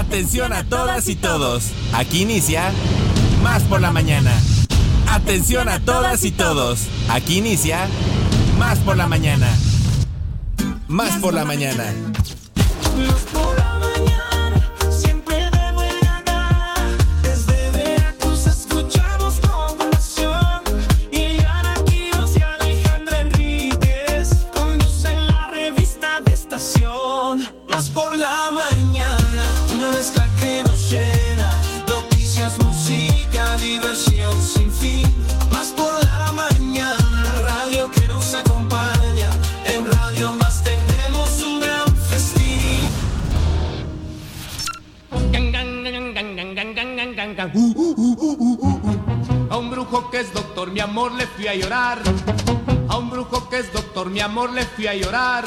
Atención a todas y todos. Aquí inicia Más por la mañana. Atención a todas y todos. Aquí inicia Más por la mañana. Más por la mañana. Más por la mañana, A un brujo que es doctor, mi amor, le fui a llorar. Brujo que es doctor, mi amor, le fui a llorar.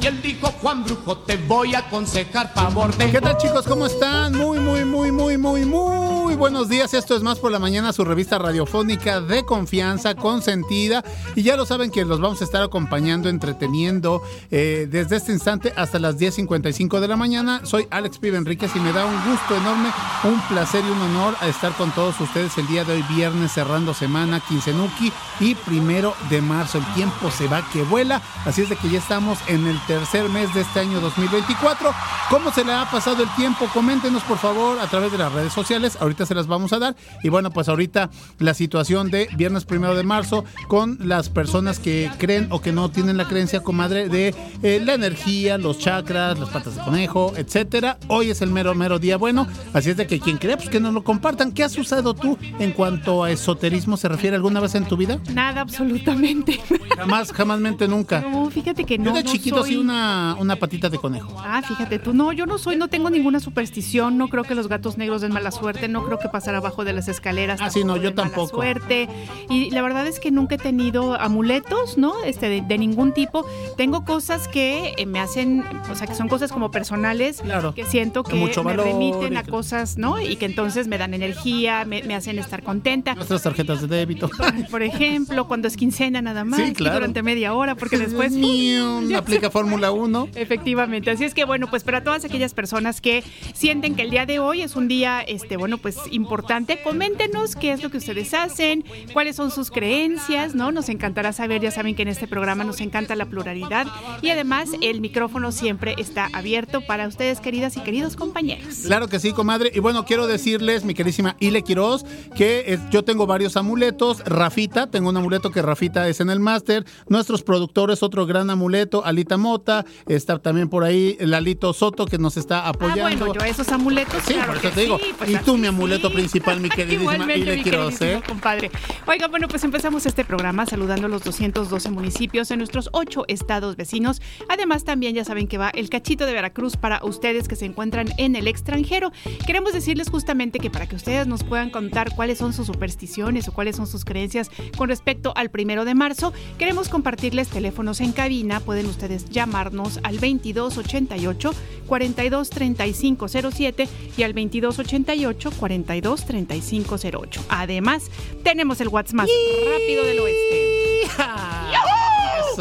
Y él dijo, Juan Brujo, te voy a aconsejar favor de... ¿Qué tal chicos? ¿Cómo están? Muy, muy, muy, muy, muy, muy buenos días. Esto es Más por la Mañana, su revista radiofónica de confianza, consentida. Y ya lo saben que los vamos a estar acompañando, entreteniendo eh, desde este instante hasta las 10.55 de la mañana. Soy Alex Pibe Enríquez y me da un gusto enorme, un placer y un honor a estar con todos ustedes el día de hoy, viernes, cerrando semana, quincenuki y primero de marzo. El tiempo se va que vuela, así es de que ya estamos en el tercer mes de este año 2024. ¿Cómo se le ha pasado el tiempo? Coméntenos por favor a través de las redes sociales. Ahorita se las vamos a dar. Y bueno, pues ahorita la situación de viernes primero de marzo con las personas que creen o que no tienen la creencia, comadre, de eh, la energía, los chakras, las patas de conejo, etcétera. Hoy es el mero, mero día bueno. Así es de que quien cree, pues que nos lo compartan. ¿Qué has usado tú en cuanto a esoterismo se refiere alguna vez en tu vida? Nada, absolutamente. Jamás, jamás mente nunca. No, fíjate que no. Yo de no chiquito soy- sí una, una patita de conejo. Ah, fíjate tú, no, yo no soy, no tengo ninguna superstición, no creo que los gatos negros den mala suerte, no creo que pasar abajo de las escaleras. Ah, sí, no, tampoco yo den mala tampoco. suerte. Y la verdad es que nunca he tenido amuletos, ¿no? Este, de, de ningún tipo. Tengo cosas que eh, me hacen, o sea, que son cosas como personales, Claro. que siento que mucho me valor remiten a cosas, ¿no? Y que entonces me dan energía, me, me hacen estar contenta. Nuestras tarjetas de débito. Por, por ejemplo, cuando es quincena nada más, Sí, y claro. durante media hora, porque después aplica Fórmula 1. Efectivamente, así es que bueno, pues para todas aquellas personas que sienten que el día de hoy es un día, este, bueno, pues importante, coméntenos qué es lo que ustedes hacen, cuáles son sus creencias, ¿no? Nos encantará saber, ya saben que en este programa nos encanta la pluralidad y además el micrófono siempre está abierto para ustedes, queridas y queridos compañeros. Claro que sí, comadre. Y bueno, quiero decirles, mi querísima Ile Quiroz, que eh, yo tengo varios amuletos. Rafita, tengo un amuleto que Rafita es en el máster. Nuestros productores, otro gran amuleto. Alita Mota, está también por ahí Lalito Soto, que nos está Ah, apoyando. bueno, yo esos amuletos, Sí, claro por eso que te digo. sí, pues y tú, mi amuleto sí. principal, mi queridísima Igualmente, Ile mi Quiroz, ¿eh? compadre. Oiga, bueno, pues empezamos este programa saludando a los 212 municipios en nuestros ocho estados vecinos. Además, también ya saben que va el cachito de Veracruz para ustedes que se encuentran en el extranjero. Queremos decirles justamente que para que ustedes nos puedan contar cuáles son sus supersticiones o cuáles son sus creencias con respecto al primero de marzo, queremos compartirles teléfonos en cabina. Pueden ustedes llamarnos al 2288 423507 y al 2288 423508. Además, tenemos el WhatsApp más rápido del oeste.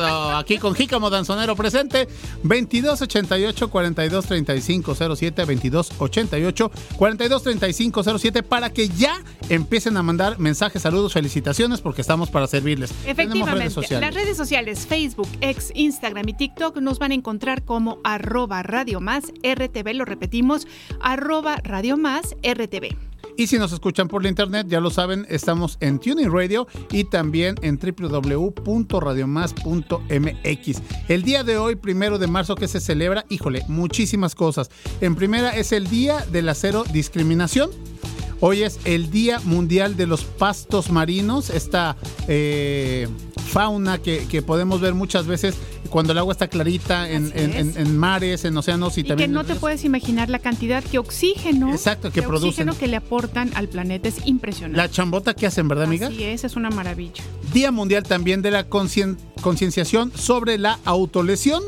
Eso, aquí con Jícamo Danzonero presente, 2288 423507 2288 423507 para que ya empiecen a mandar mensajes, saludos, felicitaciones, porque estamos para servirles. Efectivamente, redes sociales. las redes sociales Facebook, X, Instagram y TikTok nos van a encontrar como arroba Radio Más RTV, lo repetimos, arroba Radio Más RTV. Y si nos escuchan por la internet, ya lo saben, estamos en Tuning Radio y también en www.radiomás.mx. El día de hoy, primero de marzo, que se celebra, híjole, muchísimas cosas. En primera es el Día de la Cero Discriminación. Hoy es el Día Mundial de los Pastos Marinos, esta eh, fauna que, que podemos ver muchas veces cuando el agua está clarita en, en- en- en mares, en océanos y, Y que también... no te puedes imaginar la cantidad que oxígeno, Exacto, que de producen. oxígeno que le aportan al planeta es impresionante. La chambota que hacen, ¿verdad, amiga? Así es, es una maravilla. Día Mundial también de la concien- concienciación sobre la autolesión.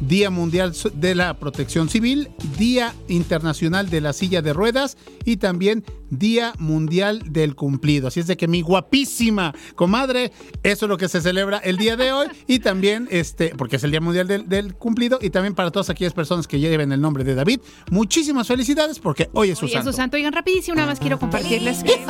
Día Mundial de la Protección Civil, Día Internacional de la Silla de Ruedas y también Día Mundial del Cumplido. Así es de que mi guapísima comadre, eso es lo que se celebra el día de hoy y también, este, porque es el Día Mundial del, del Cumplido y también para todas aquellas personas que lleven el nombre de David, muchísimas felicidades porque hoy es su Hoy es santo. su santo. Oigan, rapidísimo, nada más quiero compartirles que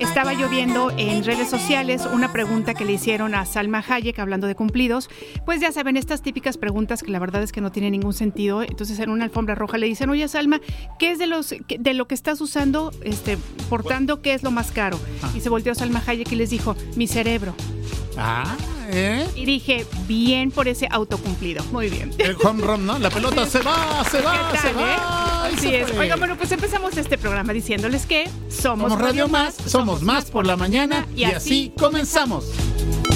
estaba yo viendo en redes sociales una pregunta que le hicieron a Salma Hayek hablando de cumplidos. Pues ya saben, estas típicas preguntas que la verdad es que no tienen ningún sentido. Entonces en una alfombra roja le dicen, oye Salma, ¿qué es de los de lo que estás usando, este, portando, qué es lo más caro? Y se volteó Salma Hayek y les dijo, mi cerebro. Ah, ¿eh? Y dije, bien por ese autocumplido. Muy bien. El home run, ¿no? La pelota se va, se va, ¿Qué se va. eh? Así se es. fue. Oigan, bueno, pues empezamos este programa diciéndoles que somos, Somos Radio Más, somos más por la mañana y así comenzamos. ¿Un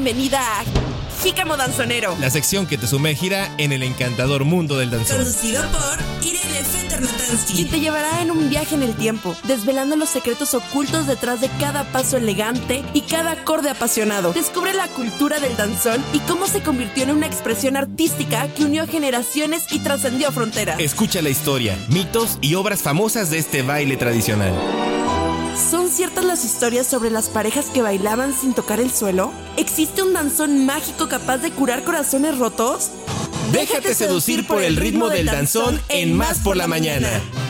bienvenida a Jícamo Danzonero. La sección que te sumergirá en el encantador mundo del danzón. Conducido por Irene Feternatansky. Y te llevará en un viaje en el tiempo, desvelando los secretos ocultos detrás de cada paso elegante y cada acorde apasionado. Descubre la cultura del danzón y cómo se convirtió en una expresión artística que unió generaciones y trascendió fronteras. Escucha la historia, mitos y obras famosas de este baile tradicional. ¿Son ciertas las historias sobre las parejas que bailaban sin tocar el suelo? ¿Existe un danzón mágico capaz de curar corazones rotos? Déjate seducir por el ritmo del danzón en Más por la mañana.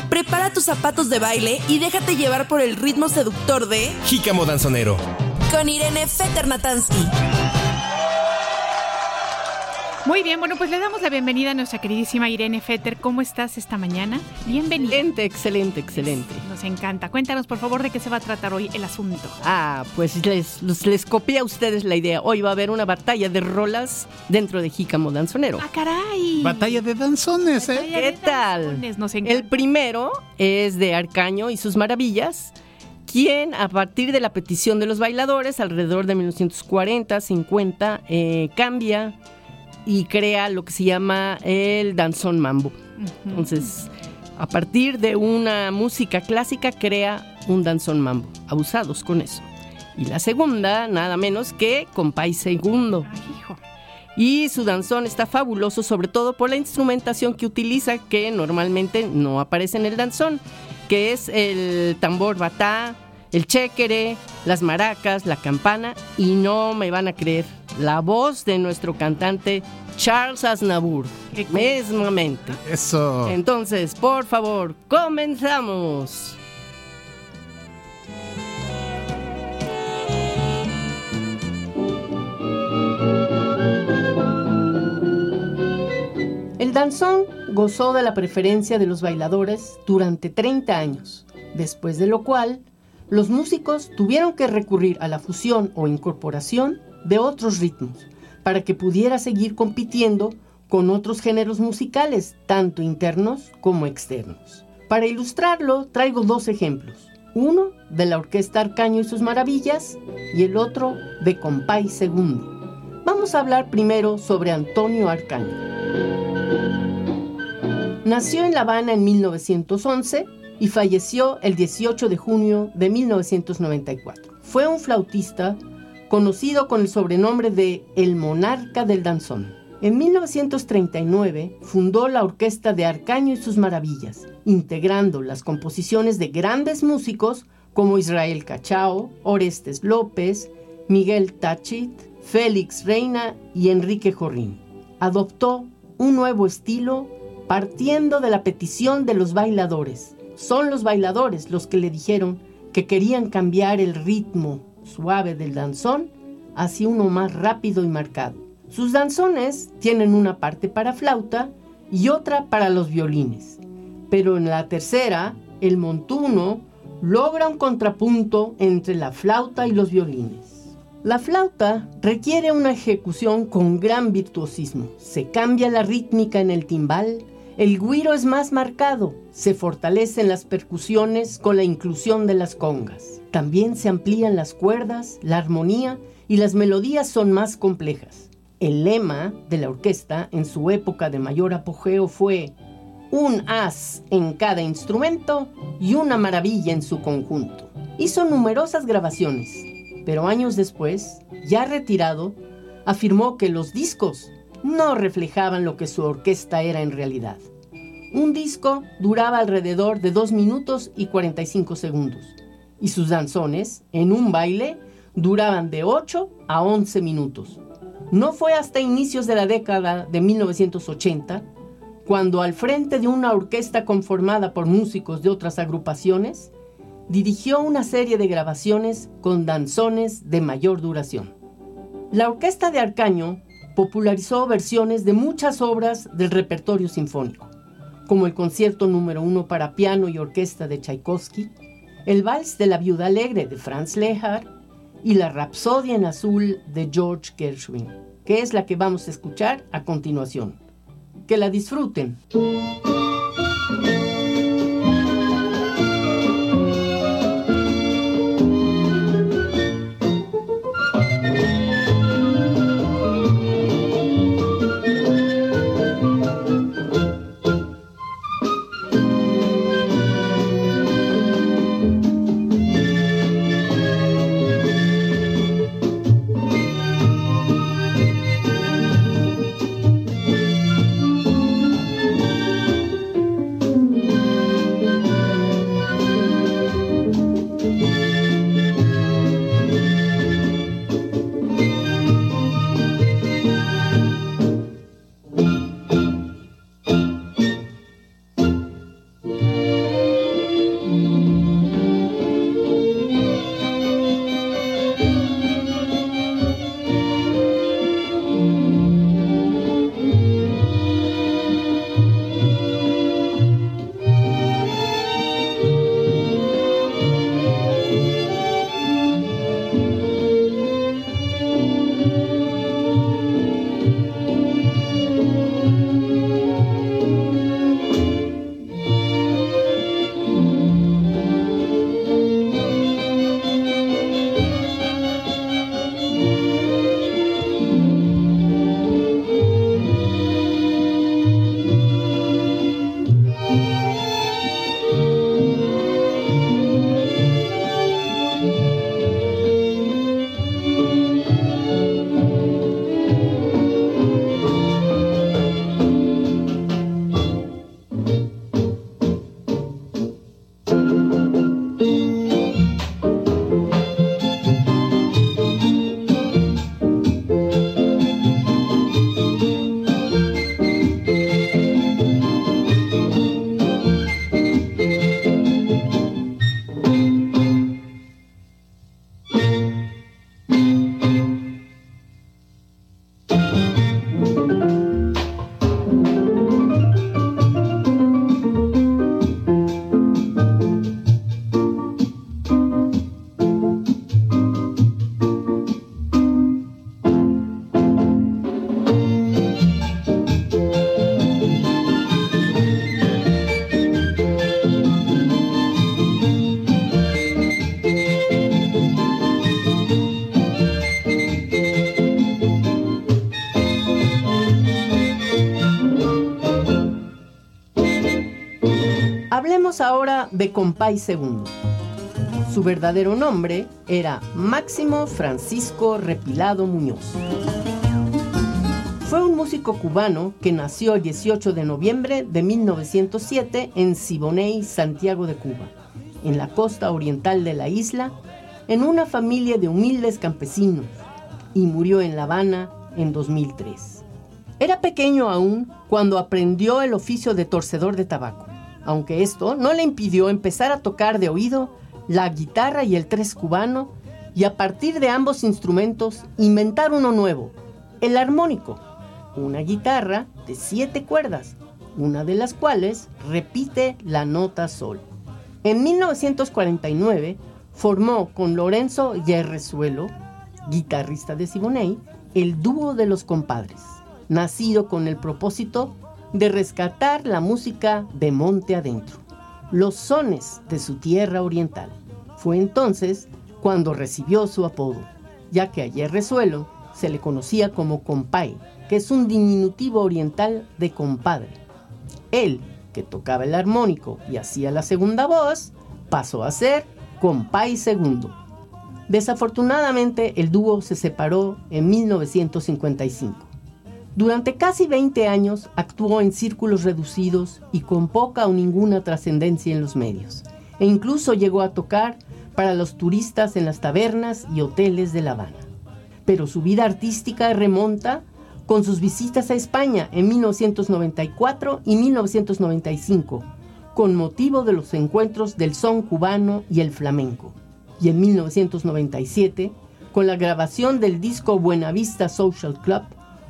Prepara tus zapatos de baile y déjate llevar por el ritmo seductor de Jícamo Danzonero. con Irene Feternatansky. Muy bien, bueno, pues le damos la bienvenida a nuestra queridísima Irene Fetter. ¿Cómo estás esta mañana? Bienvenida. Excelente, excelente, excelente. Nos encanta. Cuéntanos, por favor, de qué se va a tratar hoy el asunto. Ah, pues les, los- les copié a ustedes la idea. Hoy va a haber una batalla de rolas dentro de Jícamo Danzonero. ¡Ah, caray! Batalla de danzones, ¿eh? Batalla ¿Qué de tal? danzones, Nos encanta. El primero es de Arcaño y sus maravillas, quien a partir de la petición de los bailadores, alrededor de 1940, 50, eh, cambia y crea lo que se llama el danzón mambo. Entonces, a partir de una música clásica, crea un danzón mambo. Abusados con eso. Y la segunda, nada menos que Compay Segundo. Ay, hijo. Y su danzón está fabuloso, sobre todo por la instrumentación que utiliza, que normalmente no aparece en el danzón, que es el tambor batá, el chéquere, las maracas, la campana, y no me van a creer, la voz de nuestro cantante Charles Aznavour, mesmamente. Eso. Entonces, por favor, comenzamos. El danzón gozó de la preferencia de los bailadores durante 30 años, después de lo cual los músicos tuvieron que recurrir a la fusión o incorporación de otros ritmos para que pudiera seguir compitiendo con otros géneros musicales, tanto internos como externos. Para ilustrarlo, traigo dos ejemplos. Uno de la Orquesta Arcaño y sus Maravillas y el otro de Compay Segundo. Vamos a hablar primero sobre Antonio Arcaño. Nació en La Habana en 1911 y falleció el 18 de junio de 1994. Fue un flautista conocido con el sobrenombre de El Monarca del Danzón. En 1939 fundó la Orquesta de Arcaño y sus Maravillas, integrando las composiciones de grandes músicos como Israel Cachao, Orestes López, Miguel Tachit, Félix Reina y Enrique Jorrín. Adoptó un nuevo estilo partiendo de la petición de los bailadores. Son los bailadores los que le dijeron que querían cambiar el ritmo suave del danzón hacia uno más rápido y marcado. Sus danzones tienen una parte para flauta y otra para los violines. Pero en la tercera, el montuno logra un contrapunto entre la flauta y los violines. La flauta requiere una ejecución con gran virtuosismo. Se cambia la rítmica en el timbal, el guiro es más marcado, se fortalecen las percusiones con la inclusión de las congas. También se amplían las cuerdas, la armonía y las melodías son más complejas. El lema de la orquesta en su época de mayor apogeo fue un as en cada instrumento y una maravilla en su conjunto. Hizo numerosas grabaciones, pero años después, ya retirado, afirmó que los discos no reflejaban lo que su orquesta era en realidad. Un disco duraba alrededor de 2 minutos y 45 segundos, y sus danzones, en un baile, duraban de 8 a 11 minutos. No fue hasta inicios de la década de 1980 cuando al frente de una orquesta conformada por músicos de otras agrupaciones, dirigió una serie de grabaciones con danzones de mayor duración. La orquesta de Arcaño popularizó versiones de muchas obras del repertorio sinfónico, como el concierto número uno para piano y orquesta de Tchaikovsky, el vals de la viuda alegre de Franz Lehár y la Rapsodia en azul de George Gershwin, que es la que vamos a escuchar a continuación. Que la disfruten. Ahora de Compay II. Su verdadero nombre era Máximo Francisco Repilado Muñoz. Fue un músico cubano que nació el 18 de noviembre de 1907 en Siboney, Santiago de Cuba, en la costa oriental de la isla, en una familia de humildes campesinos, y murió en La Habana en 2003. Era pequeño aún cuando aprendió el oficio de torcedor de tabaco, aunque esto no le impidió empezar a tocar de oído la guitarra y el tres cubano y a partir de ambos instrumentos inventar uno nuevo, el armónico, una guitarra de siete cuerdas, una de las cuales repite la nota sol. En 1949 formó con Lorenzo Yerrezuelo guitarrista de Siboney, el dúo de los compadres, nacido con el propósito de rescatar la música de monte adentro, los sones de su tierra oriental. Fue entonces cuando recibió su apodo, ya que a Resuelo se le conocía como compay, que es un diminutivo oriental de compadre. Él, que tocaba el armónico y hacía la segunda voz, pasó a ser compay segundo. Desafortunadamente, el dúo se separó en 1955. Durante casi 20 años actuó en círculos reducidos y con poca o ninguna trascendencia en los medios, e incluso llegó a tocar para los turistas en las tabernas y hoteles de La Habana. Pero su vida artística remonta con sus visitas a España en 1994 y 1995, con motivo de los encuentros del son cubano y el flamenco y en 1997 con la grabación del disco Buenavista Social Club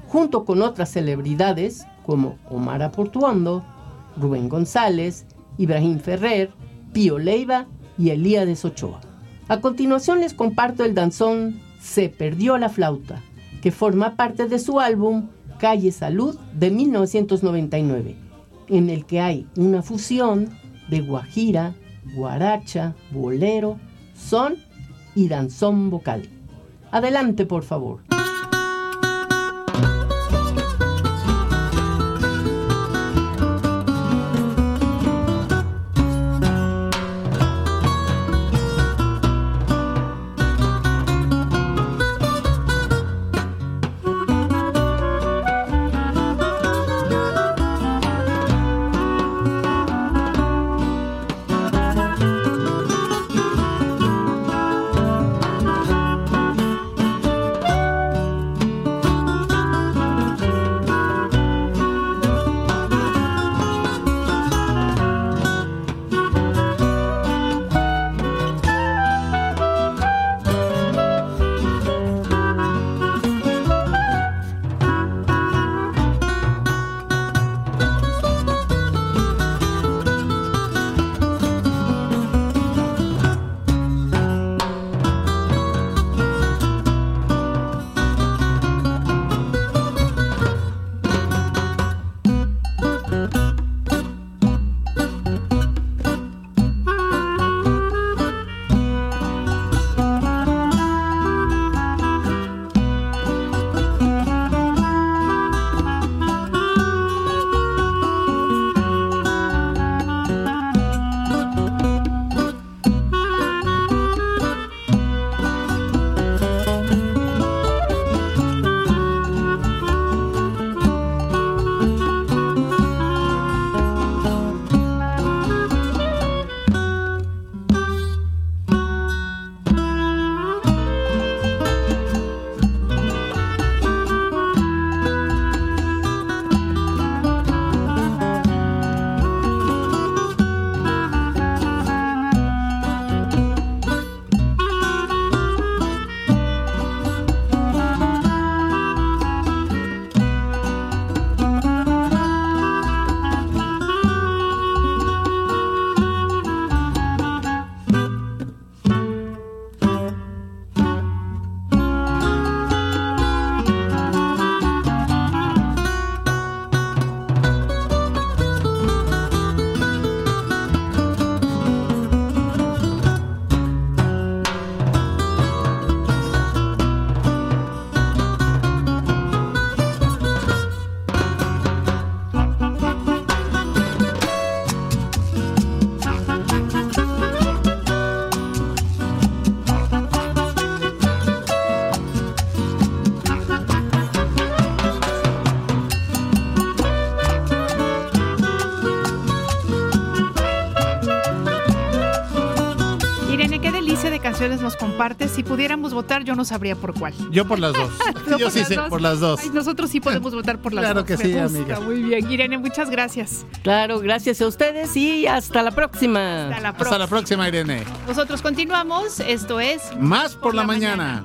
junto con otras celebridades como Omar Aportuondo, Rubén González, Ibrahim Ferrer, Pío Leiva y Elías Ochoa. A continuación les comparto el danzón Se perdió la flauta, que forma parte de su álbum Calle Salud de 1999, en el que hay una fusión de guajira, guaracha, bolero son y danzón vocal. Adelante, por favor. Compartes. Si pudiéramos votar, yo no sabría por cuál. Yo por las dos. yo sí sé, por las dos. nosotros sí podemos votar por las dos. Claro que sí, amiga. Muy bien. Irene, muchas gracias. Claro, gracias a ustedes y hasta la próxima. Hasta la próxima, hasta la próxima Irene. Nosotros continuamos. Esto es Más por, la, mañana.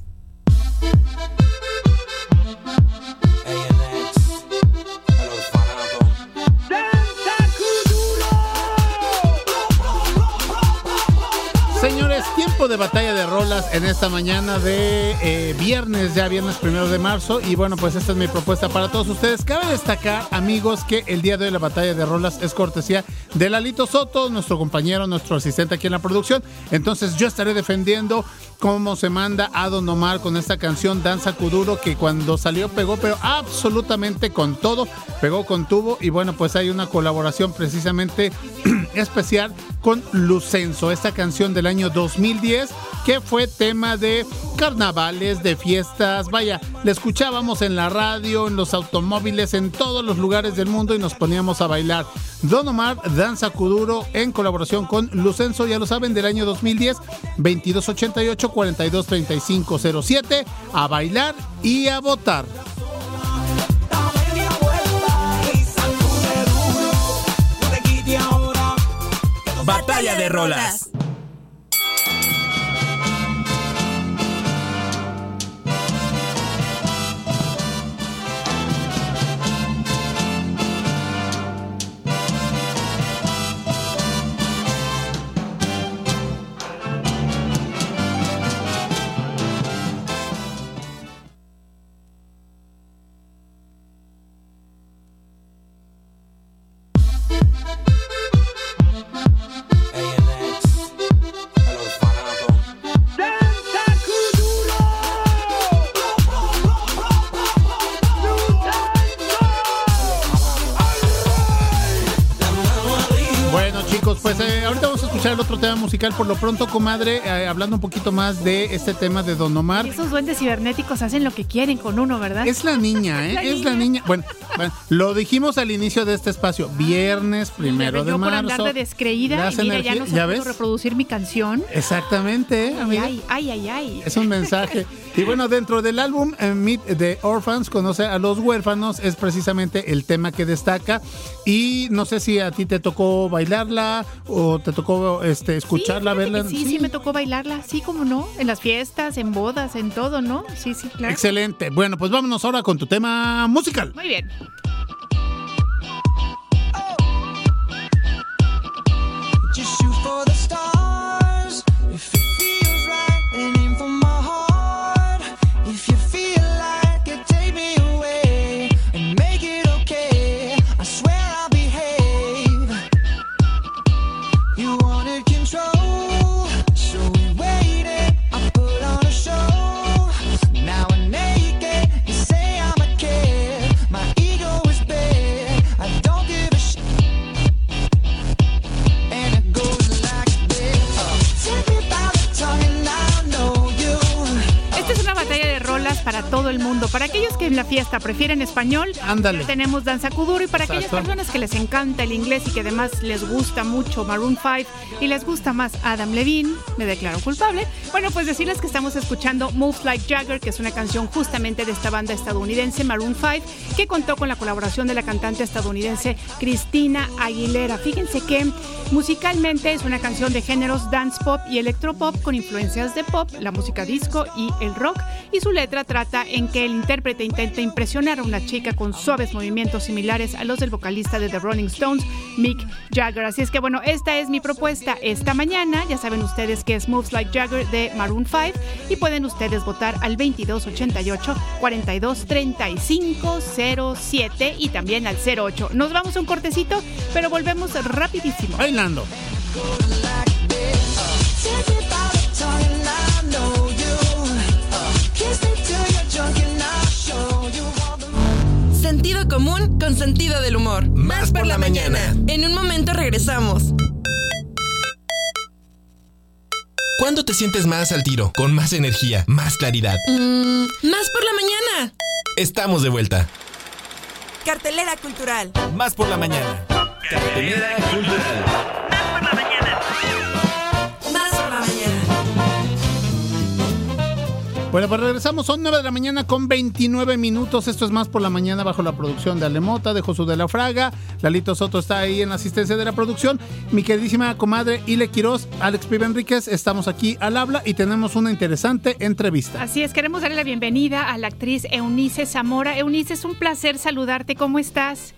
En esta mañana de eh, viernes, ya viernes primero de marzo. Y bueno, pues esta es mi propuesta para todos ustedes. Cabe destacar, amigos, que el día de hoy la batalla de rolas es cortesía de Lalito Soto, nuestro compañero, nuestro asistente aquí en la producción. Entonces yo estaré defendiendo cómo se manda a Don Omar con esta canción Danza Kuduro, que cuando salió pegó, pero absolutamente con todo, pegó con tubo. Y bueno, pues hay una colaboración precisamente especial con Lucenzo, esta canción del año 2010 que fue tema de carnavales, de fiestas, vaya, la escuchábamos en la radio, en los automóviles, en todos los lugares del mundo y nos poníamos a bailar. Don Omar Danza Kuduro en colaboración con Lucenzo, ya lo saben, del año 2010, 2288 423507, a bailar y a votar. Batalla de rolas. Musical. Por lo pronto, comadre, eh, hablando un poquito más de este tema de Don Omar. Esos duendes cibernéticos hacen lo que quieren con uno, ¿verdad? Es la niña, ¿eh? La es la niña. Bueno, bueno, lo dijimos al inicio de este espacio. Viernes primero de Yo por marzo. andar de descreída y mira, ya no ¿ya sé ves? reproducir mi canción. Exactamente, ¿eh, amiga? Ay, ay, ay, ay. Es un mensaje. Y bueno, dentro del álbum eh, Meet the Orphans, conoce a los huérfanos, es precisamente el tema que destaca. Y no sé si a ti te tocó bailarla o te tocó este, escucharla, Sí, verla. que Sí, sí, me tocó bailarla, sí, como no, en las fiestas, en bodas, en todo, ¿no? Sí, sí, claro. Excelente. Bueno, pues vámonos ahora con tu tema musical. Muy bien. La fiesta prefieren español, Ándale. tenemos Danza Kuduro. Y para aquellas Exacto. personas que les encanta el inglés y que además les gusta mucho Maroon 5 y les gusta más Adam Levine, me declaro culpable. Bueno, pues decirles que estamos escuchando Moves Like Jagger, que es una canción justamente de esta banda estadounidense Maroon 5, que contó con la colaboración de la cantante estadounidense Cristina Aguilera. Fíjense que musicalmente es una canción de géneros dance pop y electropop con influencias de pop, la música disco y el rock. Y su letra trata en que el intérprete intenta impresionar a una chica con suaves movimientos similares a los del vocalista de The Rolling Stones, Mick Jagger. Así es que bueno, esta es mi propuesta esta mañana. Ya saben ustedes que es Moves Like Jagger de Maroon 5 y pueden ustedes votar al 2288 423507 y también al 08. Nos vamos a un cortecito, pero volvemos rapidísimo. Bailando. Sentido común con sentido del humor. Más por la mañana. En un momento regresamos. ¿Cuándo te sientes más al tiro? Con más energía, más claridad. Mm, más por la mañana. Estamos de vuelta. Cartelera cultural. Más por la mañana. Cartelera cultural. Bueno, pues regresamos, son 9 de la mañana con 29 minutos. Esto es más por la mañana bajo la producción de Alemota, de Josué de la Fraga. Lalito Soto está ahí en asistencia de la producción. Mi queridísima comadre Ile Quiroz, Alex Pibe Enríquez, estamos aquí al habla y tenemos una interesante entrevista. Así es, queremos darle la bienvenida a la actriz Eunice Zamora. Eunice, es un placer saludarte. ¿Cómo estás?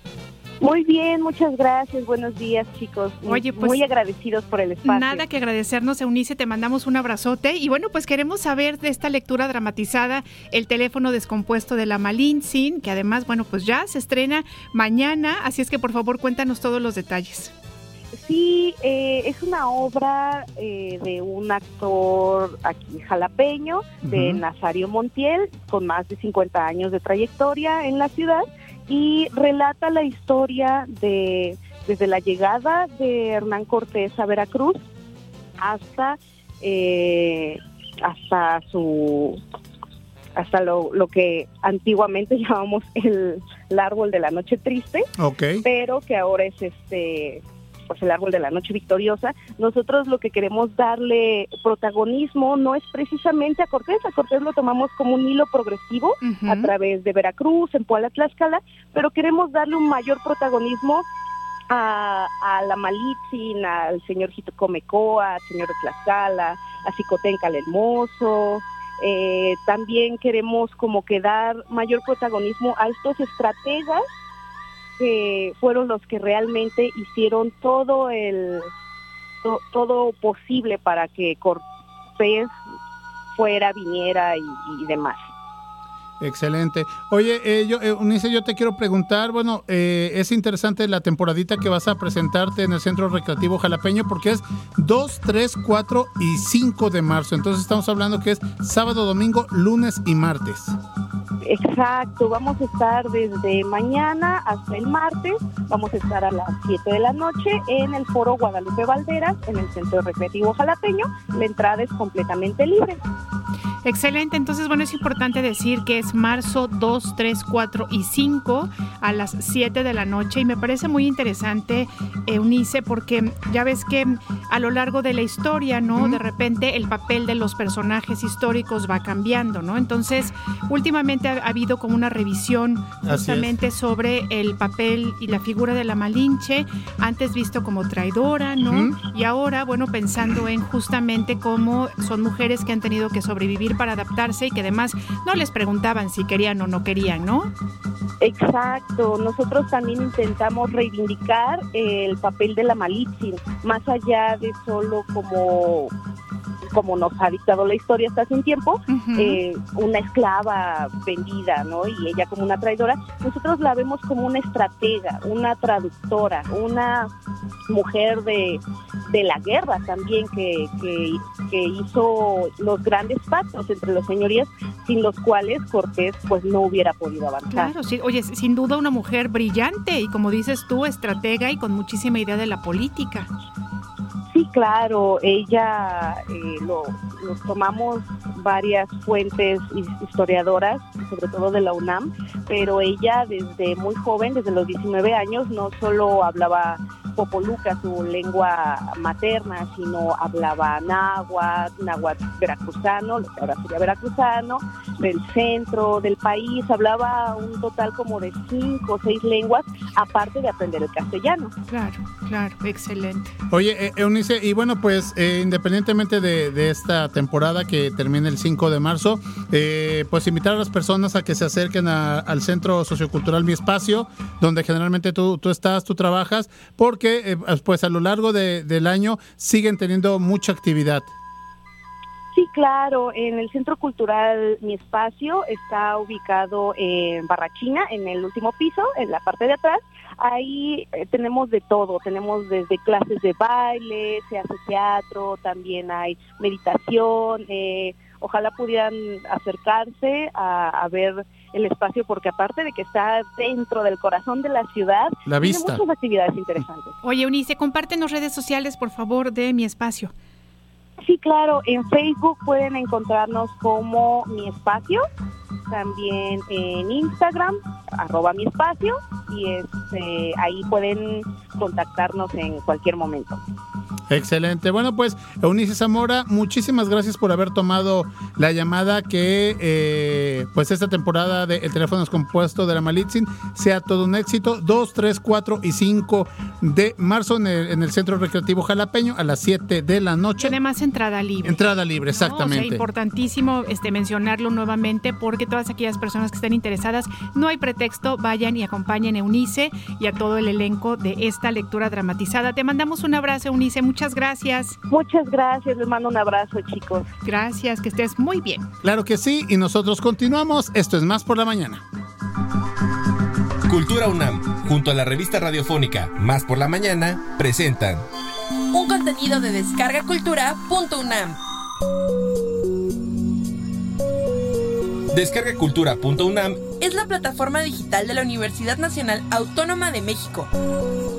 Muy bien, muchas gracias. Buenos días, chicos. Oye, pues, muy agradecidos por el espacio. Nada que agradecernos, Eunice, te mandamos un abrazote. Y bueno, pues queremos saber de esta lectura dramatizada, El teléfono descompuesto de la Malintzin, que además, bueno, pues ya se estrena mañana, así es que por favor cuéntanos todos los detalles. Sí, eh, es una obra eh, de un actor aquí jalapeño, de. Nazario Montiel, con más de 50 años de trayectoria en la ciudad, y relata la historia de desde la llegada de Hernán Cortés a Veracruz hasta eh, hasta su hasta lo, lo que antiguamente llamamos el, el árbol de la noche triste. Pero que ahora es este pues el árbol de la noche victoriosa. Nosotros lo que queremos darle protagonismo no es precisamente a Cortés, a Cortés lo tomamos como un hilo progresivo a través de Veracruz, en Puebla, Tlaxcala, pero queremos darle un mayor protagonismo a, a la Malitzin, al señor Jitocomecoa, al señor de Tlaxcala, a Cicotenca el Hermoso. Eh, también queremos como que dar mayor protagonismo a estos estrategas que fueron los que realmente hicieron todo el to- todo posible para que Cortés fuera, viniera y demás. Excelente. Oye, eh, yo, eh, Unice, yo te quiero preguntar, bueno, eh, es interesante la temporadita que vas a presentarte en el Centro Recreativo Jalapeño porque es 2, 3, 4 y 5 de marzo. Entonces estamos hablando que es sábado, domingo, lunes y martes. Exacto, vamos a estar desde mañana hasta el martes, vamos a estar a las 7 de la noche en el Foro Guadalupe Valderas, en el Centro Recreativo Jalapeño. La entrada es completamente libre. Excelente, entonces bueno, es importante decir que es marzo 2, 3, 4 y 5 a las 7 de la noche y me parece muy interesante, Eunice, porque ya ves que a lo largo de la historia, ¿no? De repente el papel de los personajes históricos va cambiando, ¿no? Entonces, últimamente ha, ha habido como una revisión justamente sobre el papel y la figura de la Malinche, antes visto como traidora, ¿no? Y ahora, bueno, pensando en justamente cómo son mujeres que han tenido que sobrevivir para adaptarse y que además no les preguntaban si querían o no querían, ¿no? Exacto, nosotros también intentamos reivindicar el papel de la Malitzin, más allá de solo como como nos ha dictado la historia hasta hace un tiempo, eh, una esclava vendida, ¿no? Y ella como una traidora, nosotros la vemos como una estratega, una traductora, una mujer de, de la guerra también que, que, que hizo los grandes pactos entre los señorías sin los cuales Cortés pues no hubiera podido avanzar. Claro, sí. Oye, sin duda una mujer brillante y como dices tú, estratega y con muchísima idea de la política. Sí, claro, ella eh, lo, nos tomamos varias fuentes his- historiadoras, sobre todo de la UNAM, pero ella desde muy joven, desde los 19 años, no solo hablaba popoluca, su lengua materna, sino hablaba náhuatl, náhuatl veracruzano, lo que ahora sería veracruzano, del centro del país, hablaba un total como de cinco o seis lenguas, aparte de aprender el castellano. Claro, claro, excelente. Oye, eh, Eunice, y bueno, pues eh, independientemente de, de esta temporada que termina el 5 de marzo, eh, pues invitar a las personas a que se acerquen a- al Centro Sociocultural Mi Espacio, donde generalmente tú, tú estás, tú trabajas, porque eh, pues a lo largo de- del año siguen teniendo mucha actividad. Sí, claro. En el Centro Cultural Mi Espacio está ubicado en Barrachina, en el último piso, en la parte de atrás. Ahí eh, tenemos de todo. Tenemos desde clases de baile, se hace teatro, también hay meditación. eh, ojalá pudieran acercarse a ver el espacio, porque aparte de que está dentro del corazón de la ciudad, La tiene muchas actividades interesantes. Oye, Eunice, compártenos redes sociales, por favor, de mi espacio. Sí, claro, en Facebook pueden encontrarnos como Mi Espacio, también en Instagram, arroba Mi Espacio, y este, ahí pueden contactarnos en cualquier momento. Excelente. Bueno, pues Eunice Zamora, muchísimas gracias por haber tomado la llamada que eh, pues esta temporada de El teléfono es compuesto de la Malitzin sea todo un éxito. 2, 3, 4 y 5 de marzo en el, en el Centro Recreativo Jalapeño a las 7 de la noche. Además, entrada libre. Entrada libre, ¿no? O sea, exactamente. importantísimo este, mencionarlo nuevamente porque todas aquellas personas que estén interesadas, no hay pretexto, vayan y acompañen a Eunice y a todo el elenco de esta lectura dramatizada. Te mandamos un abrazo, Eunice, muchas gracias. Muchas gracias, les mando un abrazo, chicos. Gracias, que estés muy bien. Claro que sí, y nosotros continuamos. Esto es más por la mañana. Cultura UNAM, junto a la revista radiofónica Más por la Mañana, presentan Un contenido de descargacultura.unam. Descargacultura.unam, Es la plataforma digital de la Universidad Nacional Autónoma de México.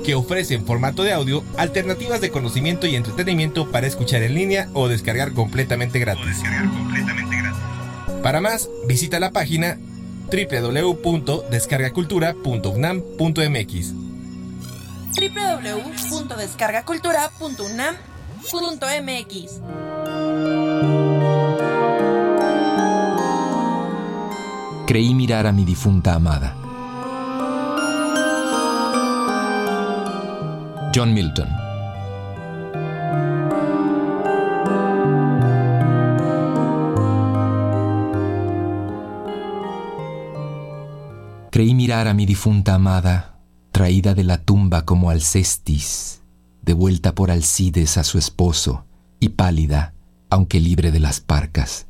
que ofrece en formato de audio alternativas de conocimiento y entretenimiento para escuchar en línea o descargar completamente gratis. Para más, visita la página www.descargacultura.unam.mx. www.descargacultura.unam.mx. Creí mirar a mi difunta amada. John Milton. Creí mirar a mi difunta amada, traída de la tumba como Alcestis, devuelta por Alcides a su esposo, y pálida, aunque libre de las parcas.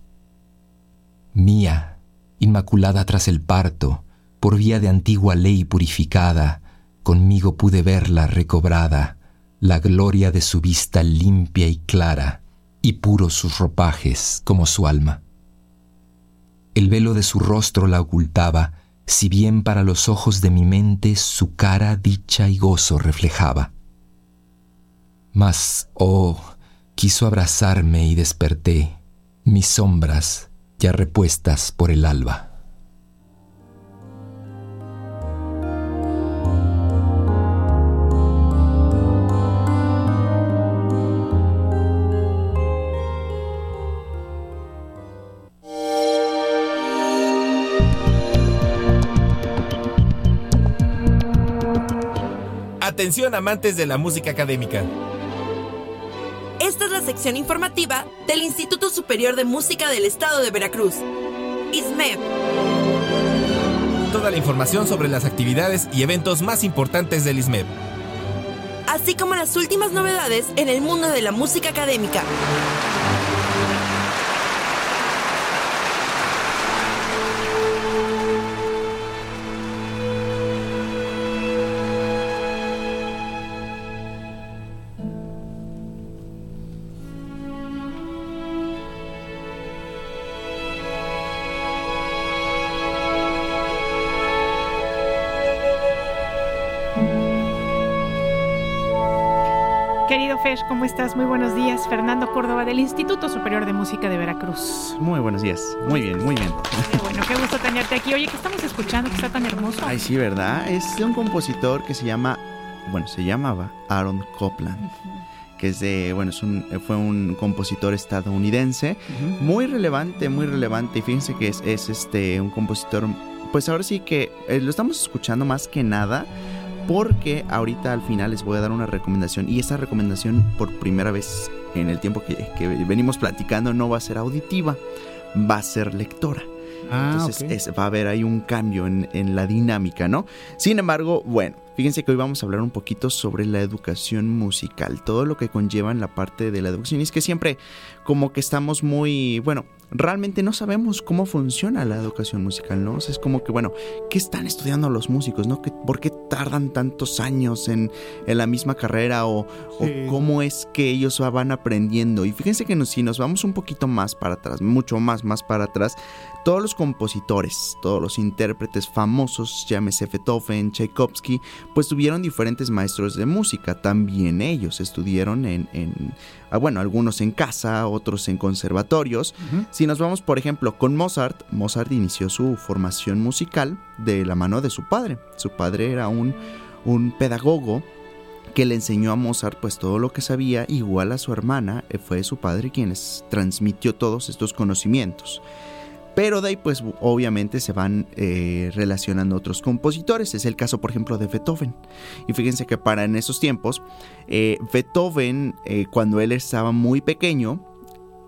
Mía, inmaculada tras el parto, por vía de antigua ley purificada, conmigo pude verla recobrada, la gloria de su vista limpia y clara, y puros sus ropajes como su alma. El velo de su rostro la ocultaba, si bien para los ojos de mi mente su cara dicha y gozo reflejaba. Mas, oh, quiso abrazarme y desperté, mis sombras ya repuestas por el alba. Atención amantes de la música académica. Sección informativa del Instituto Superior de Música del Estado de Veracruz. ISMEV. Toda la información sobre las actividades y eventos más importantes del ISMEP. así como las últimas novedades en el mundo de la música académica. Fer, ¿cómo estás? Muy buenos días. Fernando Córdoba del Instituto Superior de Música de Veracruz. Muy buenos días. Muy bien, muy bien. Qué bueno, qué gusto tenerte aquí. Oye, ¿qué estamos escuchando que está tan hermoso? Ay, sí, ¿verdad? Es de un compositor que se llama, bueno, se llamaba Aaron Copland. Que es de, bueno, es un, fue un compositor estadounidense muy relevante, muy relevante. Y fíjense que es, es este, un compositor, pues ahora sí que eh, lo estamos escuchando más que nada porque ahorita al final les voy a dar una recomendación y esa recomendación por primera vez en el tiempo que, que venimos platicando no va a ser auditiva, va a ser lectora. Ah, Entonces es- va a haber ahí un cambio en, en la dinámica, ¿no? Sin embargo, bueno, fíjense que hoy vamos a hablar un poquito sobre la educación musical, todo lo que conlleva en la parte de la educación. Y es que siempre como que estamos muy, bueno, realmente no sabemos cómo funciona la educación musical, ¿no? O sea, es como que, bueno, ¿qué están estudiando los músicos, no? ¿Qué- ¿Por qué tardan tantos años en, en la misma carrera o, cómo es que ellos van aprendiendo? Y fíjense que nos- si nos vamos un poquito más para atrás, mucho más, más para atrás, todos los compositores, todos los intérpretes famosos, llámese Beethoven, Tchaikovsky, pues tuvieron diferentes maestros de música. También ellos estudiaron en, en- ah, bueno, algunos en casa, otros en conservatorios. Si nos vamos, por ejemplo, con Mozart, Mozart inició su formación musical de la mano de su padre. Su padre era un, un pedagogo que le enseñó a Mozart pues todo lo que sabía, igual a su hermana, eh, fue su padre quien les transmitió todos estos conocimientos. Pero de ahí pues obviamente se van eh, relacionando otros compositores. Es el caso por ejemplo de Beethoven. Y fíjense que para en esos tiempos, eh, Beethoven eh, cuando él estaba muy pequeño,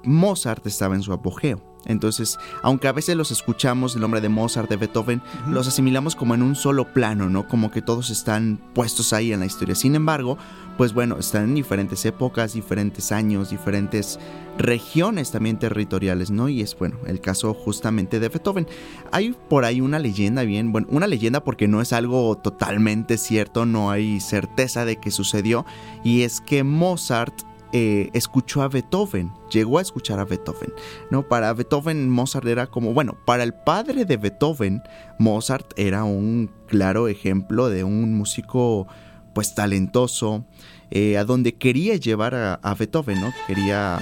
Mozart estaba en su apogeo. Entonces, aunque a veces los escuchamos, el nombre de Mozart, de Beethoven, los asimilamos como en un solo plano, ¿no? Como que todos están puestos ahí en la historia. Sin embargo, pues bueno, están en diferentes épocas, diferentes años, diferentes regiones también territoriales, ¿no? Y es, bueno, el caso justamente de Beethoven. Hay por ahí una leyenda bien, bueno, una leyenda porque no es algo totalmente cierto, no hay certeza de que sucedió, y es que Mozart eh, escuchó a Beethoven, llegó a escuchar a Beethoven, ¿no? Para Beethoven, Mozart era como, bueno, para el padre de Beethoven, Mozart era un claro ejemplo de un músico, pues talentoso, eh, a donde quería llevar a, a Beethoven, ¿no? Quería,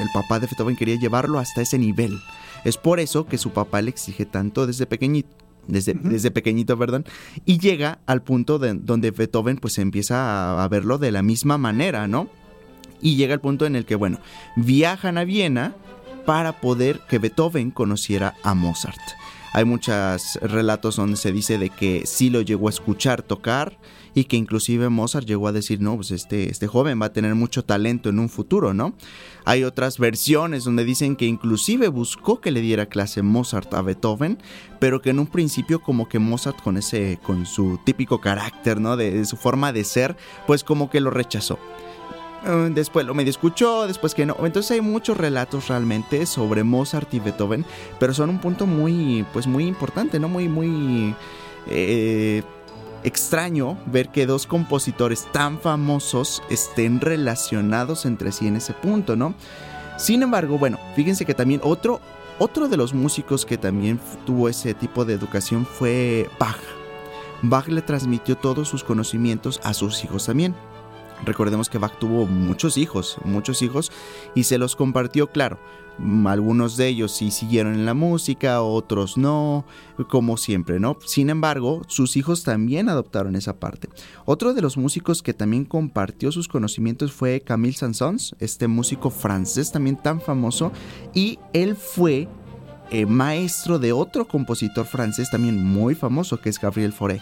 el papá de Beethoven quería llevarlo hasta ese nivel. Es por eso que su papá le exige tanto desde pequeñito desde, desde, pequeñito, perdón, y llega al punto de, donde Beethoven pues empieza a, a, verlo de la misma manera, ¿no? Y llega al punto en el que, bueno, viajan a Viena para poder que Beethoven conociera a Mozart. Hay muchos relatos donde se dice de que sí lo llegó a escuchar tocar y que inclusive Mozart llegó a decir, no, pues este, este joven va a tener mucho talento en un futuro, ¿no? Hay otras versiones donde dicen que inclusive buscó que le diera clase Mozart a Beethoven, pero que en un principio como que Mozart con ese, con su típico carácter, ¿no? De su forma de ser, pues como que lo rechazó después lo medio escuchó, después que no. Entonces hay muchos relatos realmente sobre Mozart y Beethoven, pero son un punto muy, pues muy importante, ¿no? Muy, muy eh, extraño ver que dos compositores tan famosos estén relacionados entre sí en ese punto, ¿no? Sin embargo, bueno, fíjense que también otro, otro de los músicos que también tuvo ese tipo de educación fue Bach. Bach le transmitió todos sus conocimientos a sus hijos también. Recordemos que Bach tuvo muchos hijos, muchos hijos, y se los compartió, claro. Algunos de ellos sí siguieron en la música, otros no, como siempre, ¿no? Sin embargo, sus hijos también adoptaron esa parte. Otro de los músicos que también compartió sus conocimientos fue Camille Sansons, este músico francés también tan famoso, y él fue eh, maestro de otro compositor francés también muy famoso, que es Gabriel Fauré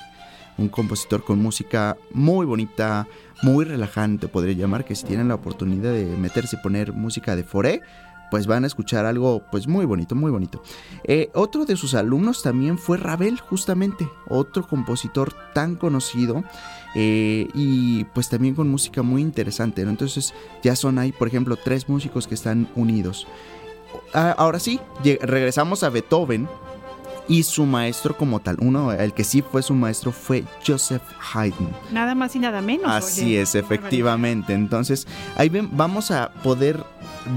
un compositor con música muy bonita, muy relajante, podría llamar, que si tienen la oportunidad de meterse y poner música de Foré, pues van a escuchar algo pues muy bonito, muy bonito. Eh, otro de sus alumnos también fue Ravel, justamente, otro compositor tan conocido eh, y pues también con música muy interesante. Entonces ya son ahí, por ejemplo, tres músicos que están unidos. Ah, ahora sí, regresamos a Beethoven, y su maestro como tal, uno, el que sí fue su maestro fue Joseph Haydn. Nada más y nada menos. Así oye. es, efectivamente. Entonces, ahí ven, vamos a poder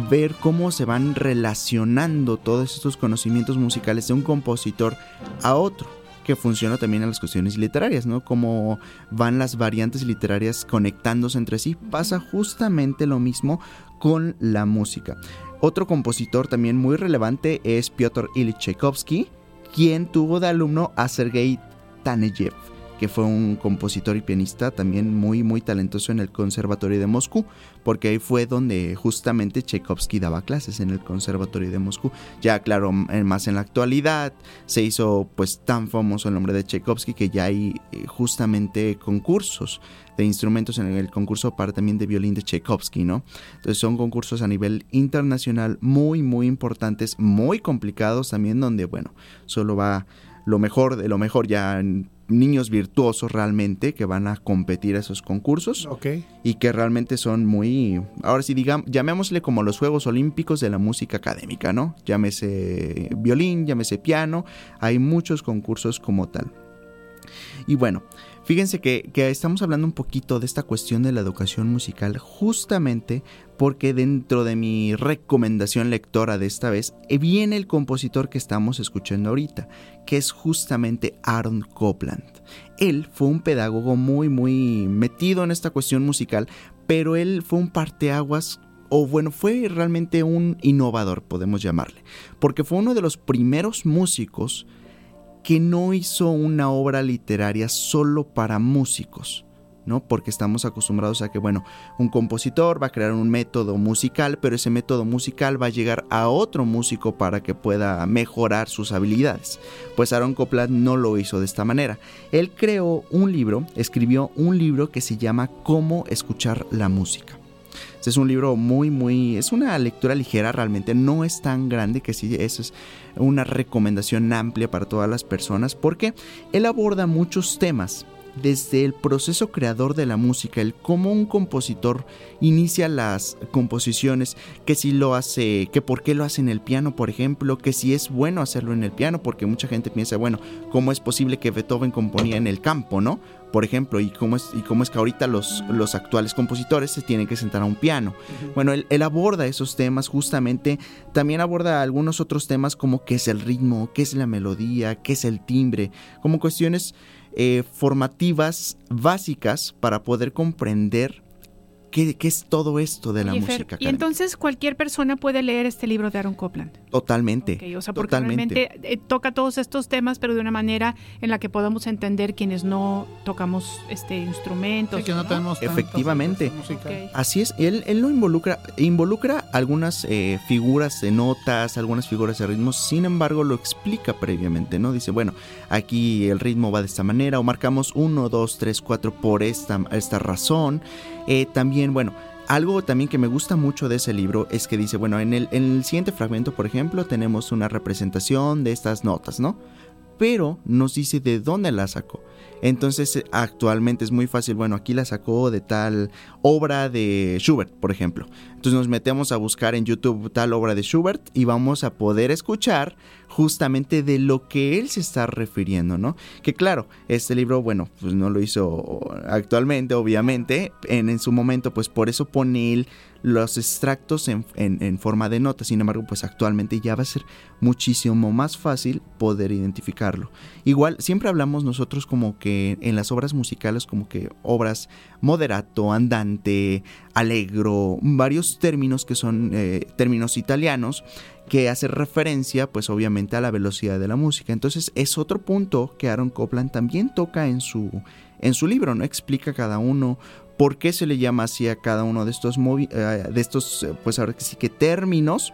ver cómo se van relacionando todos estos conocimientos musicales de un compositor a otro que funciona también en las cuestiones literarias, ¿no? Cómo van las variantes literarias conectándose entre sí. Pasa justamente lo mismo con la música. Otro compositor también muy relevante es Piotr Ilyich Tchaikovsky, quien tuvo de alumno a Sergei Taneyev, que fue un compositor y pianista también muy muy talentoso en el Conservatorio de Moscú, porque ahí fue donde justamente Tchaikovsky daba clases en el Conservatorio de Moscú. Ya claro, más en la actualidad se hizo pues tan famoso el nombre de Tchaikovsky que ya hay justamente concursos de instrumentos en el concurso para también de violín de Tchaikovsky, ¿no? Entonces son concursos a nivel internacional muy muy importantes, muy complicados también donde bueno, solo va lo mejor de lo mejor ya niños virtuosos realmente que van a competir a esos concursos okay. y que realmente son muy ahora sí digamos llamémosle como los Juegos Olímpicos de la música académica no llámese violín llámese piano hay muchos concursos como tal y bueno Fíjense que, estamos hablando un poquito de esta cuestión de la educación musical justamente porque dentro de mi recomendación lectora de esta vez viene el compositor que estamos escuchando ahorita, que es justamente Aaron Copland. Él fue un pedagogo muy muy metido en esta cuestión musical, pero él fue un parteaguas o bueno, fue realmente un innovador, podemos llamarle, porque fue uno de los primeros músicos que no hizo una obra literaria solo para músicos. ¿no? Porque estamos acostumbrados a que, bueno, un compositor va a crear un método musical, pero ese método musical va a llegar a otro músico para que pueda mejorar sus habilidades. Pues Aaron Copland no lo hizo de esta manera. Él creó un libro, escribió un libro que se llama Cómo escuchar la música. Es un libro muy, muy. Es una lectura ligera realmente. No es tan grande que sí, es una recomendación amplia para todas las personas porque él aborda muchos temas. Desde el proceso creador de la música, el cómo un compositor inicia las composiciones, que si lo hace, que por qué lo hace en el piano, por ejemplo, que si es bueno hacerlo en el piano, porque mucha gente piensa, bueno, ¿cómo es posible que Beethoven componía en el campo, no? Por ejemplo, y cómo es, y cómo es que ahorita los, los actuales compositores se tienen que sentar a un piano. Bueno, él, él, aborda esos temas justamente, también aborda algunos otros temas como qué es el ritmo, qué es la melodía, qué es el timbre, como cuestiones eh, formativas básicas para poder comprender ¿Qué, ¿Qué, es todo esto de la Oye, música? Fer, y entonces cualquier persona puede leer este libro de Aaron Copland. Totalmente. Okay, o sea, porque totalmente. realmente eh, toca todos estos temas, pero de una manera en la que podamos entender quienes no tocamos este instrumentos. Sí, que no, ¿no? tenemos Efectivamente. Okay. Así es. Él, él no involucra, involucra algunas eh, figuras de notas, algunas figuras de ritmos, sin embargo lo explica previamente, ¿no? Dice, bueno, aquí el ritmo va de esta manera, o marcamos 1, 2, 3, 4 por esta, esta razón. Eh, también, bueno, algo también que me gusta mucho de ese libro es que dice, bueno, en el, en el siguiente fragmento, por ejemplo, tenemos una representación de estas notas, ¿no? Pero nos dice de dónde la sacó. Entonces actualmente es muy fácil, bueno, aquí la sacó de tal obra de Schubert, por ejemplo. Entonces nos metemos a buscar en YouTube tal obra de Schubert y vamos a poder escuchar justamente de lo que él se está refiriendo, ¿no? Que claro, este libro, bueno, pues no lo hizo actualmente, obviamente, en, en su momento, pues por eso pone él los extractos en, en, forma de notas. Sin embargo, pues actualmente ya va a ser muchísimo más fácil poder identificarlo. Igual, siempre hablamos nosotros como que en las obras musicales, como que obras moderato, andante, allegro, varios términos que son eh, términos italianos que hace referencia pues obviamente a la velocidad de la música. Entonces es otro punto que Aaron Copland también toca en su, en su libro, ¿no? Explica cada uno por qué se le llama así a cada uno de estos, de estos pues ahora que sí que términos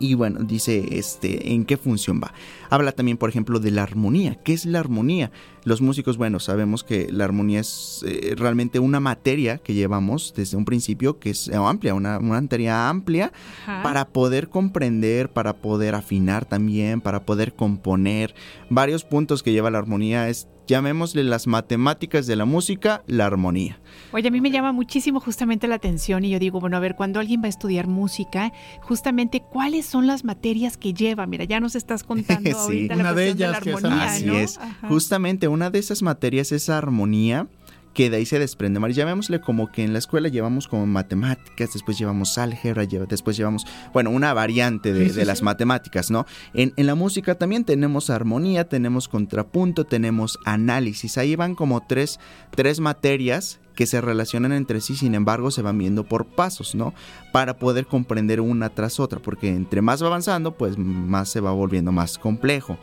y bueno, dice este en qué función va. Habla también, por ejemplo, de la armonía. ¿Qué es la armonía? Los músicos, bueno, sabemos que la armonía es eh, realmente una materia que llevamos desde un principio, que es amplia, una, una materia amplia Ajá. para poder comprender, para poder afinar también, para poder componer. Varios puntos que lleva la armonía es llamémosle las matemáticas de la música, la armonía. Oye, a mí me llama muchísimo justamente la atención y yo digo, bueno, a ver, cuando alguien va a estudiar música, justamente cuáles son las materias que lleva. Mira, ya nos estás contando sí, una de ellas de la armonía, Así ¿no? es. Ajá. Justamente una de esas materias es armonía que de ahí se desprende. Mar, llamémosle como que en la escuela llevamos como matemáticas, después llevamos álgebra, después llevamos, bueno, una variante de, sí, sí, de las sí. matemáticas, ¿no? En, en, la música también tenemos armonía, tenemos contrapunto, tenemos análisis. Ahí van como tres, tres materias que se relacionan entre sí, sin embargo se van viendo por pasos, ¿no? Para poder comprender una tras otra, porque entre más va avanzando, pues más se va volviendo más complejo.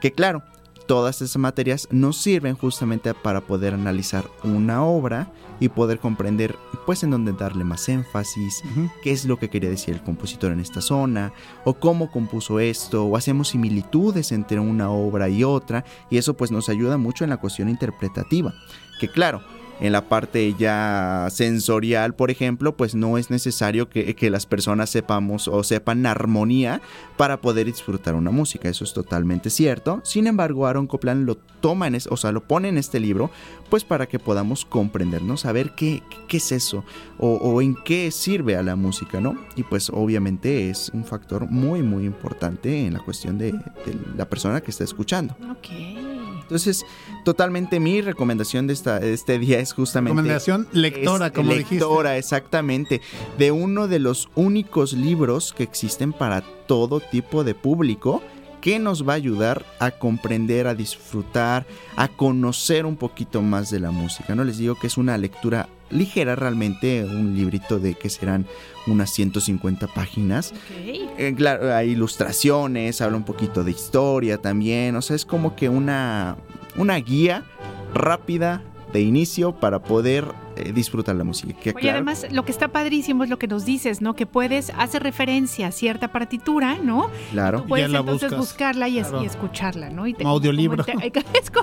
Que claro, todas esas materias nos sirven justamente para poder analizar una obra y poder comprender pues en dónde darle más énfasis, uh -huh. qué es lo que quería decir el compositor en esta zona, o cómo compuso esto, o hacemos similitudes entre una obra y otra, y eso pues nos ayuda mucho en la cuestión interpretativa, que claro, en la parte ya sensorial, por ejemplo, pues no es necesario que, las personas sepamos o sepan armonía para poder disfrutar una música. Eso es totalmente cierto. Sin embargo, Aaron Copland lo toma en, es, o sea, lo pone en este libro, pues para que podamos comprendernos, saber qué, es eso o, o, en qué sirve a la música, ¿no? Y pues obviamente es un factor muy, muy importante en la cuestión de, de la persona que está escuchando. Ok. Entonces, totalmente mi recomendación de, esta, de este día es justamente... Recomendación lectora, como lectora, dijiste. exactamente. De uno de los únicos libros que existen para todo tipo de público que nos va a ayudar a comprender, a disfrutar, a conocer un poquito más de la música. No les digo que es una lectura ligera realmente, un librito de que serán unas 150 páginas. Okay. Eh, claro, hay ilustraciones, habla un poquito de historia también, o sea, es como que una, una guía rápida de inicio para poder eh, disfrutar la música. Que, Oye, claro, además, lo que está padrísimo es lo que nos dices, ¿no? Que puedes hacer referencia a cierta partitura, ¿no? Claro. Tú puedes Ya la entonces buscas. buscarla y, Claro. y escucharla, ¿no? Y te- Como audiolibro.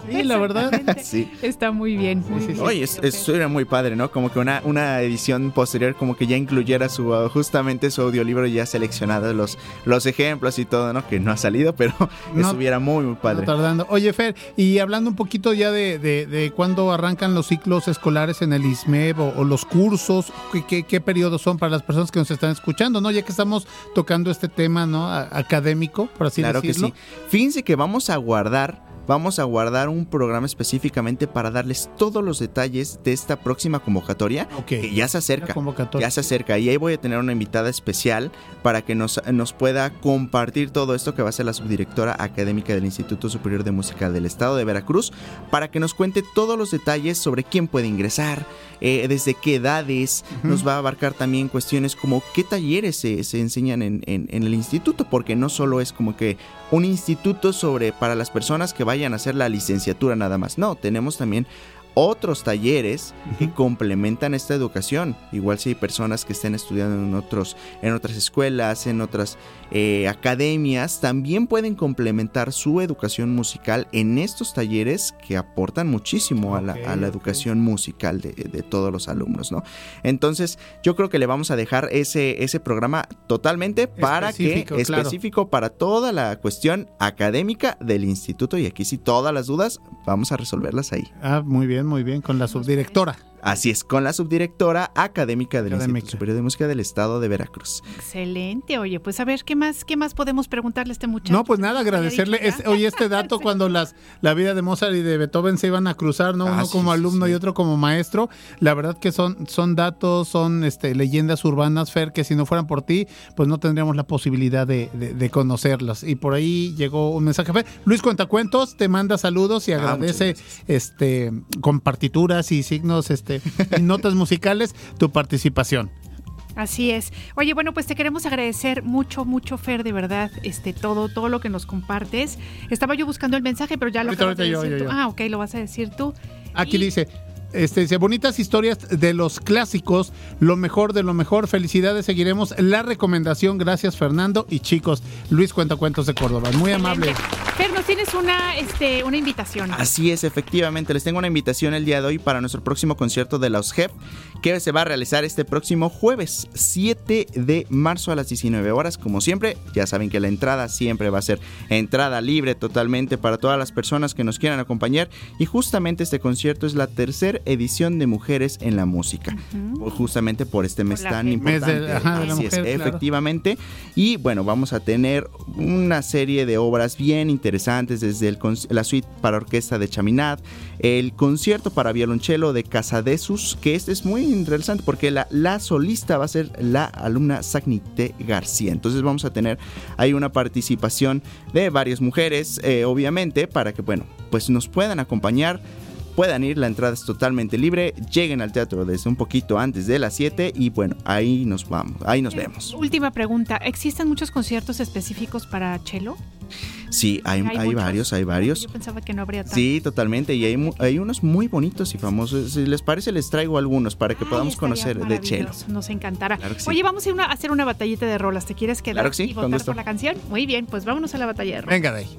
Sí, la verdad. Sí. Está muy bien. muy Sí, sí, sí. bien. Oye, es- eso era muy padre, ¿no? Como que una, una edición posterior como que ya incluyera su uh, justamente su audiolibro ya seleccionado, los, los ejemplos y todo, ¿no? Que no ha salido, pero No- estuviera muy, muy No padre. tardando. Oye, Fer, y hablando un poquito ya de, de, de cuándo arrancan los ciclos escolares en el ISMEB o, o los cursos, ¿qué, qué, qué periodos son para las personas que nos están escuchando, ¿no? Ya que estamos tocando este tema, ¿no? A- académico, por así claro que decirlo. sí. Fíjense que vamos a guardar, vamos a guardar un programa específicamente para darles todos los detalles de esta próxima convocatoria Ok. que ya se acerca. Ya se acerca y ahí voy a tener una invitada especial para que nos, nos pueda compartir todo esto que va a ser la subdirectora académica del Instituto Superior de Música del Estado de Veracruz para que nos cuente todos los detalles sobre quién puede ingresar, eh, desde qué edades, nos va a abarcar también cuestiones como qué talleres se, se enseñan en, en- en el instituto, porque no solo es como que un instituto sobre para las personas que vayan a hacer la licenciatura nada más, no, tenemos también otros talleres que complementan esta educación. Igual si hay personas que estén estudiando en otros, en otras escuelas, en otras eh, academias, también pueden complementar su educación musical en estos talleres que aportan muchísimo a, la, a educación musical de, de todos los alumnos, ¿no? Entonces, yo creo que le vamos a dejar ese, ese programa totalmente para Específico, que claro. específico para toda la cuestión académica del instituto y aquí sí todas las dudas vamos a resolverlas ahí. Ah, muy bien, muy bien, con la subdirectora. Así es, con la subdirectora académica del Académica. Instituto Superior de Música del Estado de Veracruz. Excelente, oye, pues a ver, ¿qué más, qué más podemos preguntarle a este muchacho? No, pues nada, agradecerle. Es- oye, este dato cuando las la vida de Mozart y de Beethoven se iban a cruzar, ¿no? Ah, Uno sí, como alumno sí. y otro como maestro. La verdad que son, son datos, son este, leyendas urbanas, Fer, que si no fueran por ti, pues no tendríamos la posibilidad de, de- de conocerlas. Y por ahí llegó un mensaje. Fer, Luis Cuentacuentos te manda saludos y Ah, agradece este con partituras y signos este notas musicales tu participación. Así es. Oye, bueno, pues te queremos agradecer mucho, mucho, Fer, de verdad, este, todo, todo lo que nos compartes. Estaba yo buscando el mensaje, pero ya lo Ahorita, acabas de yo, decir yo, tú. yo. Ah, ok, lo vas a decir tú. Aquí Y- dice, este, dice, bonitas historias de los clásicos, lo mejor de lo mejor, felicidades, seguiremos la recomendación, gracias Fernando y chicos, Luis Cuentacuentos de Córdoba, muy amable. Fer, nos tienes una, este, una invitación. Así es, efectivamente, les tengo una invitación el día de hoy para nuestro próximo concierto de los JEP que se va a realizar este próximo jueves 7 de marzo a las 19 horas. Como siempre, ya saben que la entrada siempre va a ser entrada libre totalmente para todas las personas que nos quieran acompañar y justamente este concierto es la tercera edición de Mujeres en la Música. Justamente por este mes la tan fe- Mes de- importante. ajá, de la Así es, mujer, claro. efectivamente. Y bueno, vamos a tener una serie de obras bien interesantes, desde el la suite para orquesta de Chaminade, el concierto para violonchelo de Casadesus, que este es muy interesante porque la, la solista va a ser la alumna Sagnite García. Entonces vamos a tener ahí una participación de varias mujeres, eh, obviamente, para que, bueno, pues nos puedan acompañar puedan ir, la entrada es totalmente libre, lleguen al teatro desde un poquito antes de las 7 y bueno, ahí nos vamos, ahí nos vemos. Última pregunta, ¿existen muchos conciertos específicos para cello? Sí, hay, hay varios, hay varios. Yo pensaba que no habría tantos. Sí, totalmente, y hay, mu- hay unos muy bonitos y famosos. Si les parece, les traigo algunos para que Ay, podamos conocer de chelo. Nos encantará. Claro que sí. Oye, vamos a, ir una- a hacer una batallita de rolas. ¿Te quieres quedar Claro que sí, y votar por la canción? Muy bien, pues vámonos a la batalla de rolas. Venga de ahí.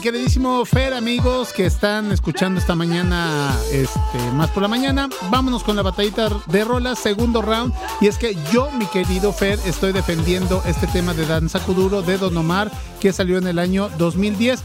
Queridísimo Fer, amigos que están escuchando esta mañana, este, más por la mañana, vámonos con la batallita de rolas, segundo round. Y es que yo, mi querido Fer, estoy defendiendo este tema de Danza Kuduro de Don Omar, que salió en el año 2010.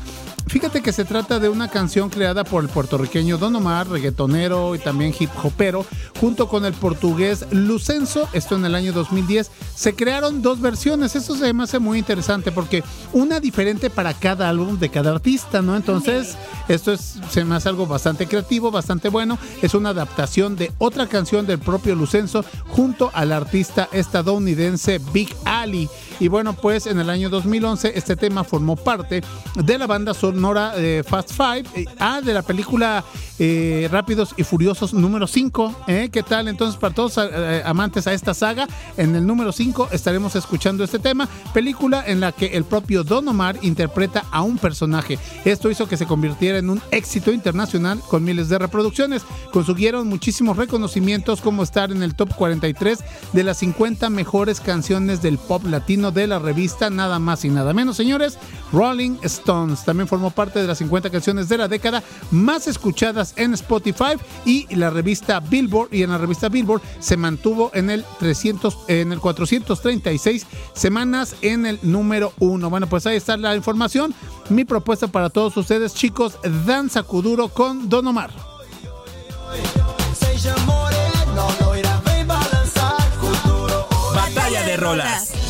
Fíjate que se trata de una canción creada por el puertorriqueño Don Omar, reggaetonero y también hip hopero, junto con el portugués Lucenzo, esto en el año 2010. Se crearon dos versiones, eso se me hace muy interesante porque una diferente para cada álbum de cada artista, ¿no? Entonces, esto es, se me hace algo bastante creativo, bastante bueno. Es una adaptación de otra canción del propio Lucenzo junto al artista estadounidense Big Ali. Y bueno, pues en el año 2011 este tema formó parte de la banda sonora de Fast Five, eh, ah, de la película eh, Rápidos y Furiosos número 5. ¿eh? ¿Qué tal? Entonces, para todos eh, amantes a esta saga, en el número 5 estaremos escuchando este tema, película en la que el propio Don Omar interpreta a un personaje. Esto hizo que se convirtiera en un éxito internacional con miles de reproducciones. Consiguieron muchísimos reconocimientos como estar en el top 43 de las 50 mejores canciones del pop latino de la revista Nada más y nada menos, señores. Rolling Stones también formó parte de las 50 canciones de la década más escuchadas en Spotify y la revista Billboard y en la revista Billboard se mantuvo en el 300 en el 436 semanas en el número 1. Bueno, pues ahí está la información. Mi propuesta para todos ustedes, chicos, danza kuduro con Don Omar. Batalla de rolas.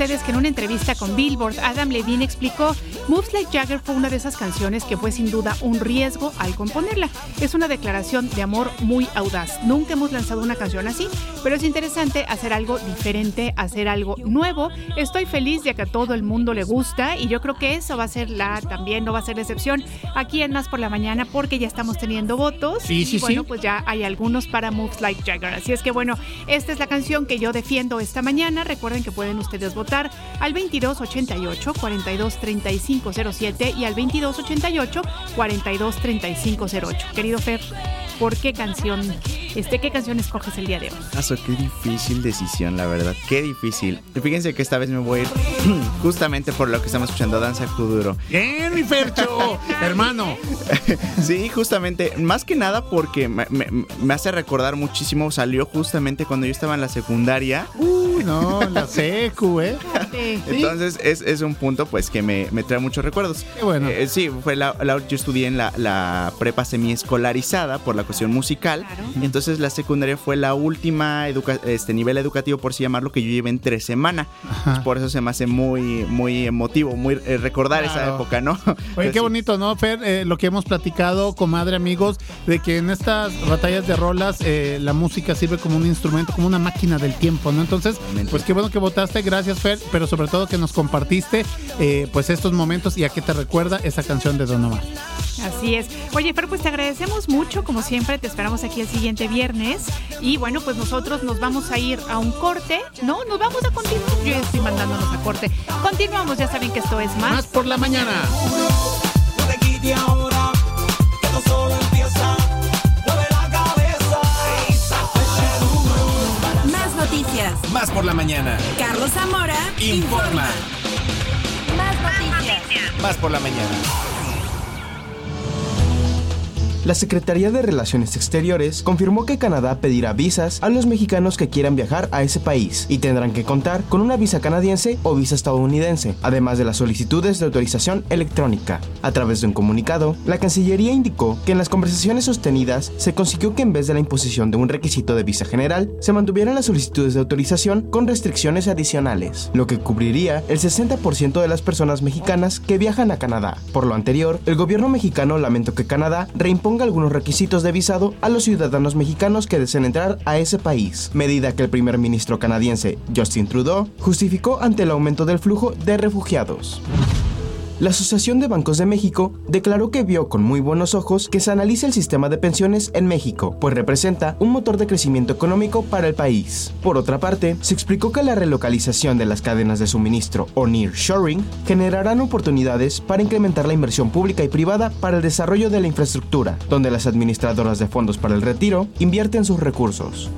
Ustedes que en una entrevista con Billboard, Adam Levine explicó, Moves Like Jagger fue una de esas canciones que fue sin duda un riesgo al componerla. Es una declaración de amor muy audaz. Nunca hemos lanzado una canción así, pero es interesante hacer algo diferente, hacer algo nuevo. Estoy feliz de que a todo el mundo le gusta y yo creo que eso va a ser la, también no va a ser la excepción aquí en Más por la Mañana porque ya estamos teniendo votos. Sí, sí, y bueno, sí. pues ya hay algunos para Moves Like Jagger. Así es que bueno, esta es la canción que yo defiendo esta mañana. Recuerden que pueden ustedes votar al 2288 423507 y al 2288 423508. Querido Fer, ¿por qué canción, este, qué canción escoges el día de hoy? Aso, qué difícil decisión, la verdad. Qué difícil. Y Fíjense que esta vez me voy a ir justamente por lo que estamos escuchando, Danza Kuduro. Bien, mi Fercho, hermano. Sí, justamente, más que nada porque me, me- me hace recordar muchísimo, salió justamente cuando yo estaba en la secundaria. Uy, no, la secu, ¿eh? Sí. Entonces es, es un punto pues que me, me trae muchos recuerdos. Qué bueno. Eh, sí, fue la, la- yo estudié en la, la prepa semiescolarizada por la cuestión musical. Claro. Entonces la secundaria fue la última educa- este nivel educativo, por así llamarlo, que yo llevé en tres semanas. Entonces, por eso se me hace muy, muy emotivo, muy eh, recordar esa época, ¿no? Oye, Entonces, qué sí. bonito, ¿no, Fer? Eh, lo que hemos platicado, comadre, amigos, de que en estas batallas de rolas eh, la música sirve como un instrumento, como una máquina del tiempo, ¿no? Entonces, Totalmente. pues qué bueno que votaste, gracias, Fer, pero sobre todo que nos compartiste eh, pues estos momentos y a qué te recuerda esa canción de Don Omar. Así es. Oye, Fer, pues te agradecemos mucho, como siempre, te esperamos aquí el siguiente viernes. Y bueno, pues nosotros nos vamos a ir a un corte, ¿no? Nos vamos a continuar. Yo ya estoy mandándonos a corte. Continuamos, ya saben que esto es más. Más por la mañana. Ahora, que esto solo empieza. Noticias. Más por la mañana. Carlos Zamora Informa. Más noticias. Más por la mañana. La Secretaría de Relaciones Exteriores confirmó que Canadá pedirá visas a los mexicanos que quieran viajar a ese país y tendrán que contar con una visa canadiense o visa estadounidense, además de las solicitudes de autorización electrónica. A través de un comunicado, la Cancillería indicó que en las conversaciones sostenidas se consiguió que en vez de la imposición de un requisito de visa general, se mantuvieran las solicitudes de autorización con restricciones adicionales, lo que cubriría el 60% de las personas mexicanas que viajan a Canadá. Por lo anterior, el gobierno mexicano lamentó que Canadá reimponga algunos requisitos de visado a los ciudadanos mexicanos que deseen entrar a ese país, medida que el primer ministro canadiense Justin Trudeau justificó ante el aumento del flujo de refugiados. La Asociación de Bancos de México declaró que vio con muy buenos ojos que se analice el sistema de pensiones en México, pues representa un motor de crecimiento económico para el país. Por otra parte, se explicó que la relocalización de las cadenas de suministro o nearshoring generarán oportunidades para incrementar la inversión pública y privada para el desarrollo de la infraestructura, donde las administradoras de fondos para el retiro invierten sus recursos.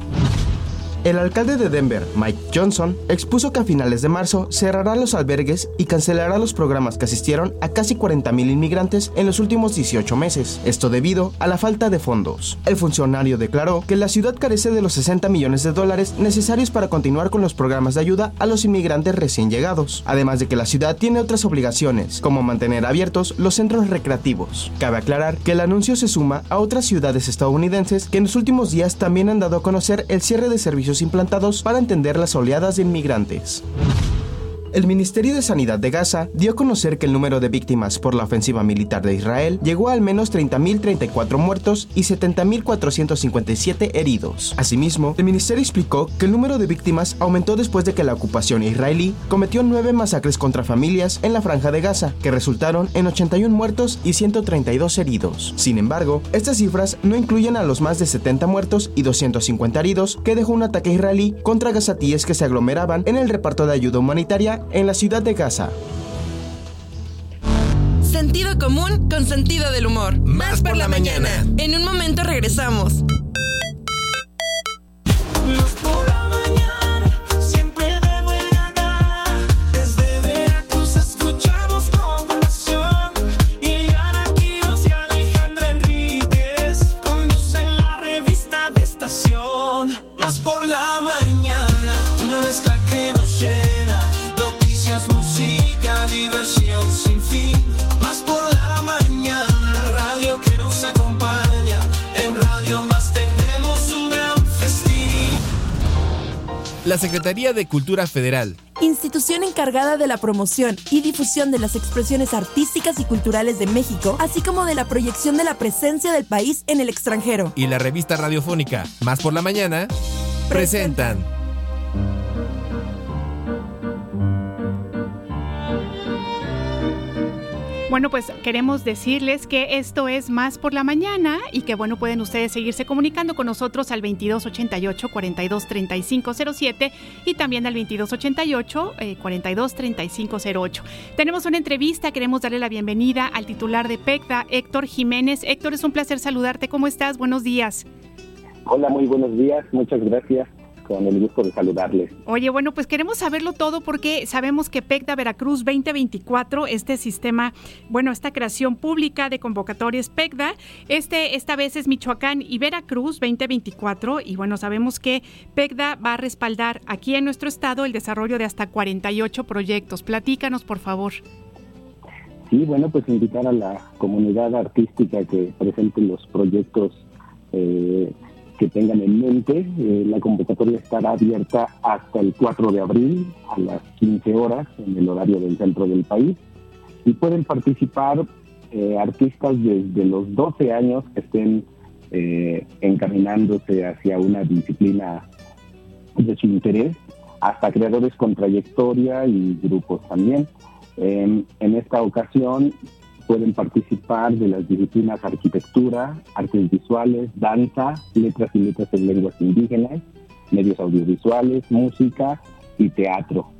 El alcalde de Denver, Mike Johnson, expuso que a finales de marzo cerrará los albergues y cancelará los programas que asistieron a casi 40.000 inmigrantes en los últimos 18 meses, esto debido a la falta de fondos. El funcionario declaró que la ciudad carece de los 60 millones de dólares necesarios para continuar con los programas de ayuda a los inmigrantes recién llegados, además de que la ciudad tiene otras obligaciones, como mantener abiertos los centros recreativos. Cabe aclarar que el anuncio se suma a otras ciudades estadounidenses que en los últimos días también han dado a conocer el cierre de servicios implantados para entender las oleadas de inmigrantes. El Ministerio de Sanidad de Gaza dio a conocer que el número de víctimas por la ofensiva militar de Israel llegó a al menos 30.034 muertos y 70.457 heridos. Asimismo, el ministerio explicó que el número de víctimas aumentó después de que la ocupación israelí cometió nueve masacres contra familias en la franja de Gaza, que resultaron en 81 muertos y 132 heridos. Sin embargo, estas cifras no incluyen a los más de 70 muertos y 250 heridos que dejó un ataque israelí contra gazatíes que se aglomeraban en el reparto de ayuda humanitaria en la ciudad de Gaza. Sentido común con sentido del humor. Más por la mañana. En un momento regresamos. La Secretaría de Cultura Federal, Institución encargada de la promoción y difusión de las expresiones artísticas y culturales de México, así como de la proyección de la presencia del país en el extranjero. y la revista radiofónica Más por la Mañana presentan Bueno, pues queremos decirles que esto es más por la mañana y que bueno, pueden ustedes seguirse comunicando con nosotros al 2288 423507 y también al 2288 eh, 423508. Tenemos una entrevista, queremos darle la bienvenida al titular de PECDA, Héctor Jiménez. Héctor, es un placer saludarte. ¿Cómo estás? Buenos días. Hola, muy buenos días, muchas gracias, con el gusto de saludarles. Oye, bueno, pues queremos saberlo todo porque sabemos que PECDA Veracruz 2024, este sistema, bueno, esta creación pública de convocatorias PECDA, este esta vez es Michoacán y Veracruz 2024 y bueno, sabemos que PECDA va a respaldar aquí en nuestro estado el desarrollo de hasta 48 proyectos. Platícanos, por favor. Sí, bueno, pues invitar a la comunidad artística que presente los proyectos eh, que tengan en mente. Eh, la convocatoria estará abierta hasta el 4 de abril a las 15 horas en el horario del centro del país y pueden participar eh, artistas desde los 12 años que estén eh, encaminándose hacia una disciplina de su interés hasta creadores con trayectoria y grupos también. En, en esta ocasión pueden participar de las disciplinas arquitectura, artes visuales, danza, letras y letras en lenguas indígenas, medios audiovisuales, música y teatro.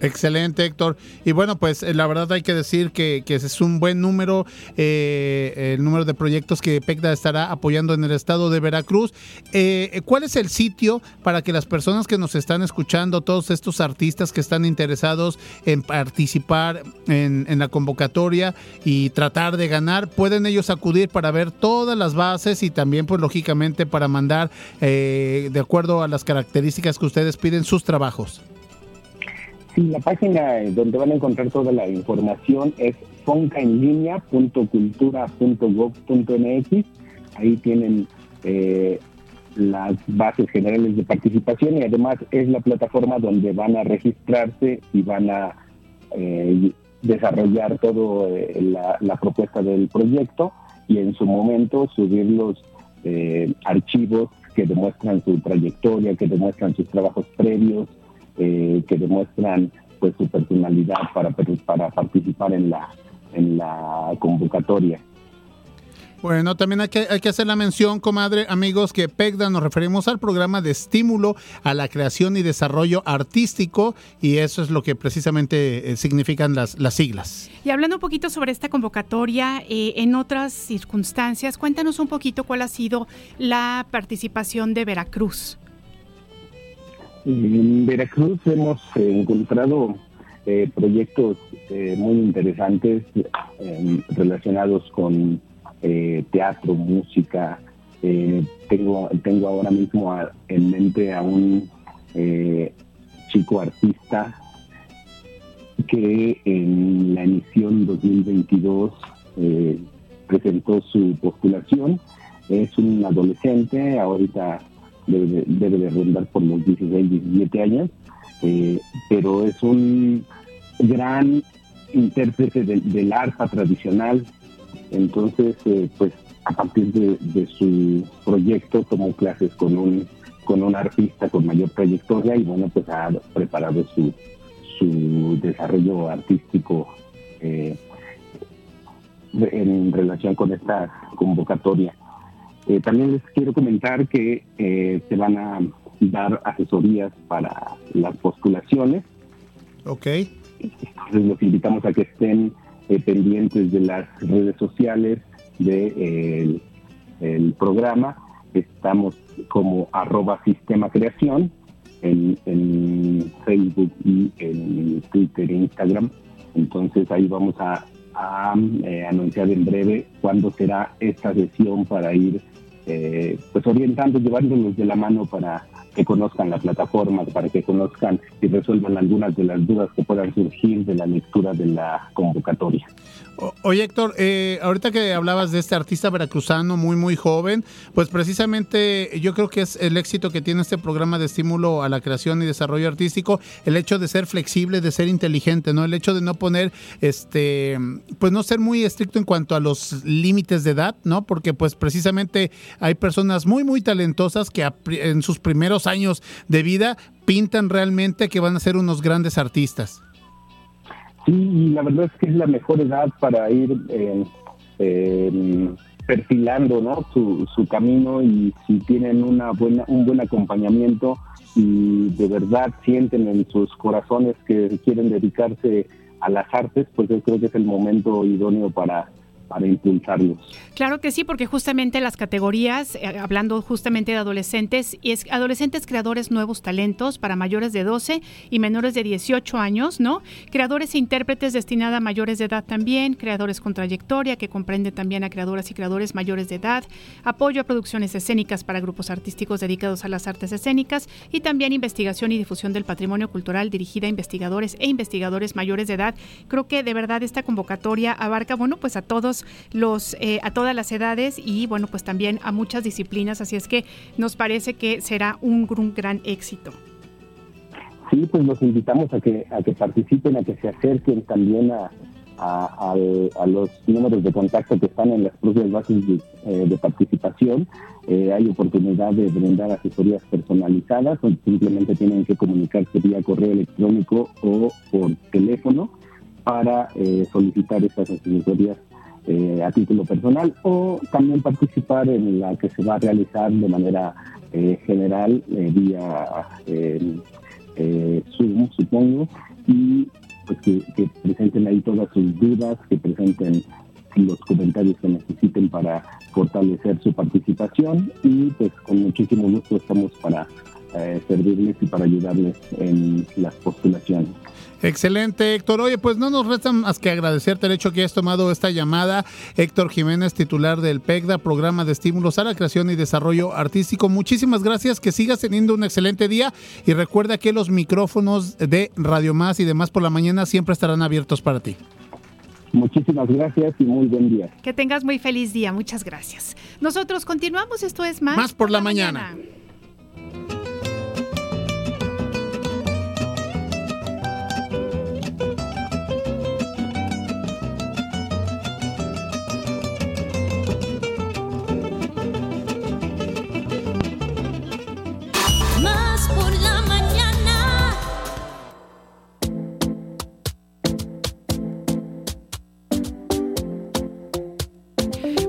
Excelente, Héctor. Y bueno, pues eh, la verdad hay que decir que, es un buen número, eh, el número de proyectos que PECDA estará apoyando en el estado de Veracruz. Eh, ¿Cuál es el sitio para que las personas que nos están escuchando, todos estos artistas que están interesados en participar en, en la convocatoria y tratar de ganar, pueden ellos acudir para ver todas las bases y también, pues lógicamente, para mandar, eh, de acuerdo a las características que ustedes piden, sus trabajos? La página eh, donde van a encontrar toda la información es foncaenlinea.cultura.gov.mx. Ahí tienen eh, las bases generales de participación y además es la plataforma donde van a registrarse y van a eh, desarrollar todo eh, la, la propuesta del proyecto y en su momento subir los eh, archivos que demuestran su trayectoria, que demuestran sus trabajos previos, eh, que demuestran pues su personalidad para, para participar en la, en la convocatoria. Bueno, también hay que, hay que hacer la mención, comadre, amigos, que PECDA nos referimos al programa de estímulo a la creación y desarrollo artístico y eso es lo que precisamente eh, significan las, las siglas. Y hablando un poquito sobre esta convocatoria, eh, en otras circunstancias, cuéntanos un poquito cuál ha sido la participación de Veracruz. En Veracruz hemos encontrado eh, proyectos eh, muy interesantes eh, relacionados con eh, teatro, música. Eh, tengo, tengo ahora mismo en mente a un eh, chico artista que en la emisión 2022 eh, presentó su postulación. Es un adolescente, ahorita debe de, debe de rondar por los 16, 17 años, eh, pero es un gran intérprete del, del arpa tradicional, entonces eh, pues a partir de, de su proyecto tomó clases con un con un artista con mayor trayectoria y bueno pues ha preparado su, su desarrollo artístico eh, en relación con esta convocatoria. Eh, también les quiero comentar que eh, se van a dar asesorías para las postulaciones. Ok. Entonces los invitamos a que estén eh, pendientes de las redes sociales del el programa. Estamos como arroba sistema creación en, en Facebook y en Twitter e Instagram. Entonces ahí vamos a, a, eh, anunciar en breve cuándo será esta sesión para ir eh, pues orientando, llevándolos de la mano para que conozcan la plataforma, para que conozcan y resuelvan algunas de las dudas que puedan surgir de la lectura de la convocatoria. Oye, Héctor, eh, ahorita que hablabas de este artista veracruzano muy, muy joven, pues precisamente yo creo que es el éxito que tiene este programa de estímulo a la creación y desarrollo artístico, el hecho de ser flexible, de ser inteligente, ¿no? El hecho de no poner, este, pues no ser muy estricto en cuanto a los límites de edad, ¿no? Porque pues precisamente hay personas muy, muy talentosas que en sus primeros años de vida pintan realmente que van a ser unos grandes artistas. Sí, y la verdad es que es la mejor edad para ir eh, eh, perfilando ¿no? su, su camino y si tienen una buena, un buen acompañamiento y de verdad sienten en sus corazones que quieren dedicarse a las artes, pues yo creo que es el momento idóneo para, para impulsarlos. Claro que sí, porque justamente las categorías, eh, hablando justamente de adolescentes, y es adolescentes creadores nuevos talentos para mayores de 12 y menores de 18 años, ¿no? Creadores e intérpretes destinada a mayores de edad también, creadores con trayectoria, que comprende también a creadoras y creadores mayores de edad, apoyo a producciones escénicas para grupos artísticos dedicados a las artes escénicas y también investigación y difusión del patrimonio cultural dirigida a investigadores e investigadores mayores de edad. Creo que de verdad esta convocatoria abarca, bueno, pues a todos los, eh, a todas las edades y bueno, pues también a muchas disciplinas, así es que nos parece que será un, gran éxito. Sí, pues los invitamos a que, a que participen, a que se acerquen también a, los números de contacto que están en las propias bases de, eh, participación. Eh, hay oportunidad de brindar asesorías personalizadas, simplemente tienen que comunicarse vía correo electrónico o por teléfono para solicitar estas asesorías eh, a título personal o también participar en la que se va a realizar de manera eh, general eh, vía eh, eh, Zoom, supongo, y pues que, que presenten ahí todas sus dudas, que presenten los comentarios que necesiten para fortalecer su participación y pues con muchísimo gusto estamos para eh, servirles y para ayudarles en las postulaciones. Excelente, Héctor. Oye, pues no nos resta más que agradecerte el hecho que hayas tomado esta llamada. Héctor Jiménez, titular del PECDA, Programa de Estímulos a la Creación y Desarrollo Artístico. Muchísimas gracias, que sigas teniendo un excelente día y recuerda que los micrófonos de Radio Más y demás por la mañana siempre estarán abiertos para ti. Muchísimas gracias y muy buen día. Que tengas muy feliz día, muchas gracias. Nosotros continuamos, esto es más. Más por la mañana.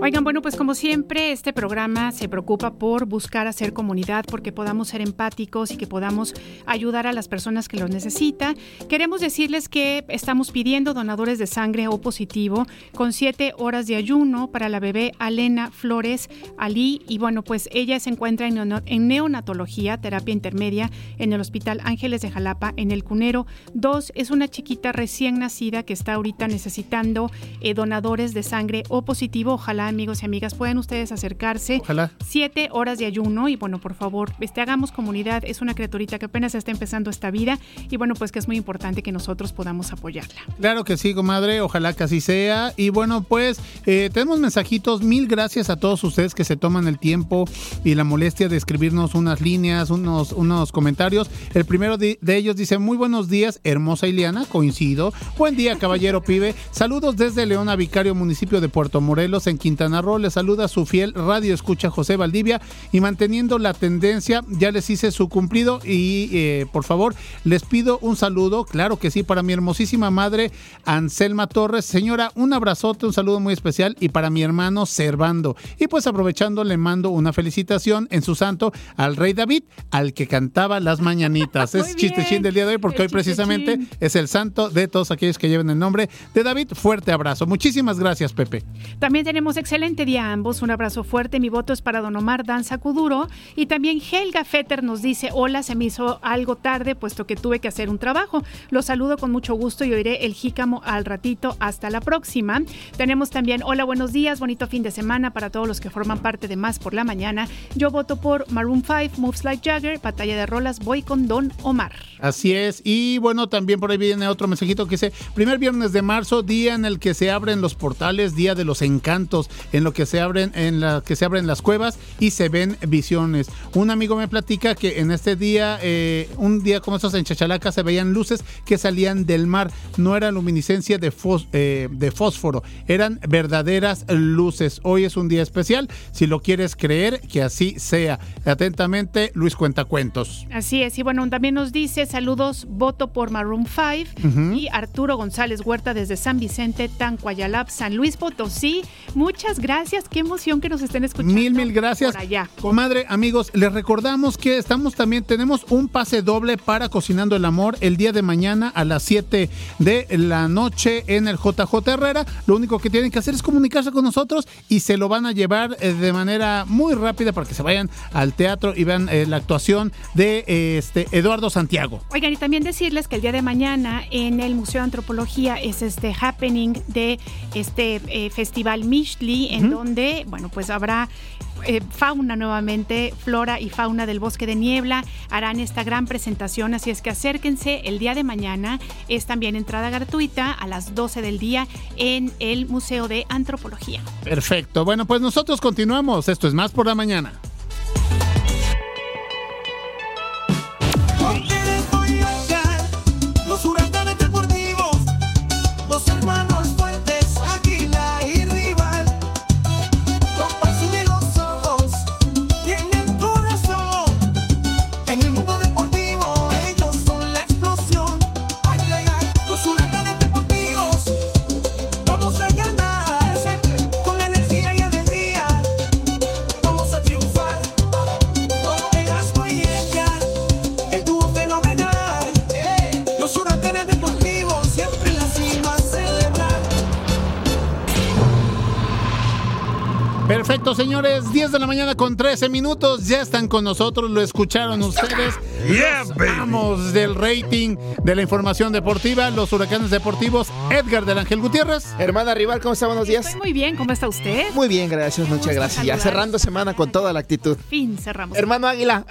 Oigan, bueno, pues como siempre, este programa se preocupa por buscar hacer comunidad, porque podamos ser empáticos y que podamos ayudar a las personas que lo necesitan. Queremos decirles que estamos pidiendo donadores de sangre O positivo con siete horas de ayuno para la bebé Alena Flores Ali. Y bueno, pues ella se encuentra en, neonatología, terapia intermedia, en el Hospital Ángeles de Jalapa, en el Cunero. Dos, es una chiquita recién nacida que está ahorita necesitando eh, donadores de sangre O positivo. Ojalá amigos y amigas. Pueden ustedes acercarse. Ojalá. Siete horas de ayuno y bueno, por favor, este, hagamos comunidad. Es una criaturita que apenas está empezando esta vida y bueno, pues que es muy importante que nosotros podamos apoyarla. Claro que sí, comadre. Ojalá que así sea. Y bueno, pues eh, tenemos mensajitos. Mil gracias a todos ustedes que se toman el tiempo y la molestia de escribirnos unas líneas, unos, unos comentarios. El primero de, de ellos dice: Muy buenos días, hermosa Ileana. Coincido. Buen día, caballero pibe. Saludos desde Leona Vicario, municipio de Puerto Morelos, en Quintana Roo. Les saluda su fiel radio escucha José Valdivia. Y manteniendo la tendencia, ya les hice su cumplido. Y eh, por favor, les pido un saludo. Claro que sí, para mi hermosísima madre, Anselma Torres. Señora, un abrazote, un saludo muy especial. Y para mi hermano, Servando. Y pues aprovechando, le mando una felicitación en su santo al rey David, al que cantaba las mañanitas. es chistechín del día de hoy, porque el hoy precisamente chistechín. es el santo de todos aquellos que lleven el nombre de David. Fuerte abrazo. Muchísimas gracias, Pepe. También tenemos excelente día a ambos. Un abrazo fuerte. Mi voto es para Don Omar Danza Kuduro. Y también Helga Fetter nos dice: Hola, se me hizo algo tarde, puesto que tuve que hacer un trabajo. Los saludo con mucho gusto y oiré el jícamo al ratito. Hasta la próxima. Tenemos también: Hola, buenos días. Bonito fin de semana para todos los que forman parte de Más por la Mañana. Yo voto por Maroon 5, Moves Like Jagger, Batalla de Rolas. Voy con Don Omar. Así es. Y bueno, también por ahí viene otro mensajito que dice, primer viernes de marzo, día en el que se abren los portales, día de los encantos, en lo que se abren, en la que se abren las cuevas y se ven visiones. Un amigo me platica que en este día, eh, un día como estos en Chachalaca, se veían luces que salían del mar. No era luminiscencia de, fós- eh, de fósforo, eran verdaderas luces. Hoy es un día especial. Si lo quieres creer, que así sea. Atentamente, Luis Cuentacuentos. Así es, y bueno, también nos dice saludos, voto por Maroon 5 Ujú. y Arturo González Huerta desde San Vicente, Tancuayalap, San Luis Potosí. Muchas gracias, qué emoción que nos estén escuchando. Mil, mil gracias. Por allá. Comadre, amigos, les recordamos que estamos también, tenemos un pase doble para Cocinando el Amor el día de mañana a las 7 de la noche en el JJ Herrera. Lo único que tienen que hacer es comunicarse con nosotros y se lo van a llevar eh, de manera muy rápida para que se vayan al teatro y vean eh, la actuación de eh, este Eduardo Santiago. Oigan, y también decirles que el día de mañana en el Museo de Antropología es este happening de este eh, festival Mishli, en donde, bueno, pues habrá eh, fauna nuevamente, flora y fauna del bosque de niebla, harán esta gran presentación, así es que acérquense el día de mañana, es también entrada gratuita a las 12 del día en el Museo de Antropología. Perfecto. Bueno, pues nosotros continuamos. Esto es más por la mañana. Perfecto, señores. 10 de la mañana con 13 minutos. Ya están con nosotros. Lo escucharon ustedes. Yeah, Los del rating de la información deportiva. Los huracanes deportivos. Edgar del Ángel Gutiérrez. Hermana Rival, ¿cómo está? Buenos días. Estoy muy bien, ¿cómo está usted? Muy bien, gracias, muchas gracias. Ya cerrando semana con toda la actitud. Fin, cerramos. Hermano Águila,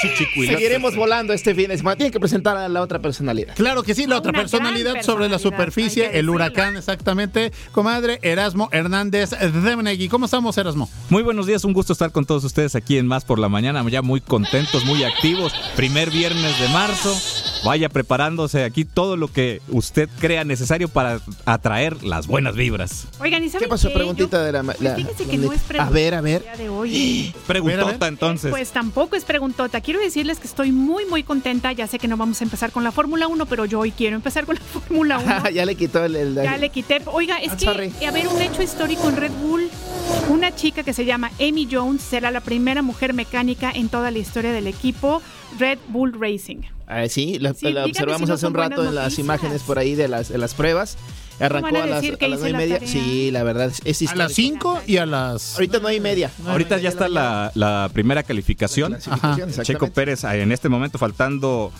Chichicuilote. seguiremos volando este fin de semana. Tiene que presentar a la otra personalidad. Claro que sí, la otra personalidad gran sobre la personalidad, superficie, el huracán, exactamente. Comadre Erasmo Hernández de Menegui. ¿Cómo estamos, Erasmo? Muy buenos días, un gusto estar con todos ustedes aquí en Más por la Mañana, ya muy contentos, muy activos. Primer viernes de marzo, vaya preparándose aquí todo lo que usted crea necesario para atraer las buenas vibras. Oigan, ¿y saben ¿Qué pasó? qué? Preguntita Yo- de la. pues la- fíjense la- que no es a preguntota ver, a ver. el día de hoy. Preguntota entonces. Pues tampoco es preguntota. Quiero decirles que estoy muy, muy contenta. Ya sé que no vamos a empezar con la Fórmula 1, pero yo hoy quiero empezar con la Fórmula 1. ya le quitó el. el- Ya le quité. Oiga, es que, sorry. a ver, un hecho histórico en Red Bull. Una chica que se llama Amy Jones será la primera mujer mecánica en toda la historia del equipo Red Bull Racing. Ah, sí, la, Sí, la dígame observamos si no hace un rato en las imágenes por ahí de las, de las pruebas. Arrancó a a las, a las hice nueve y la media. tarea? Sí, la verdad es, es A las histórico. 5 y a las. Ahorita no hay media. Ahorita ya está la, la primera calificación. exactamente. Checo Pérez, eh, en este momento faltando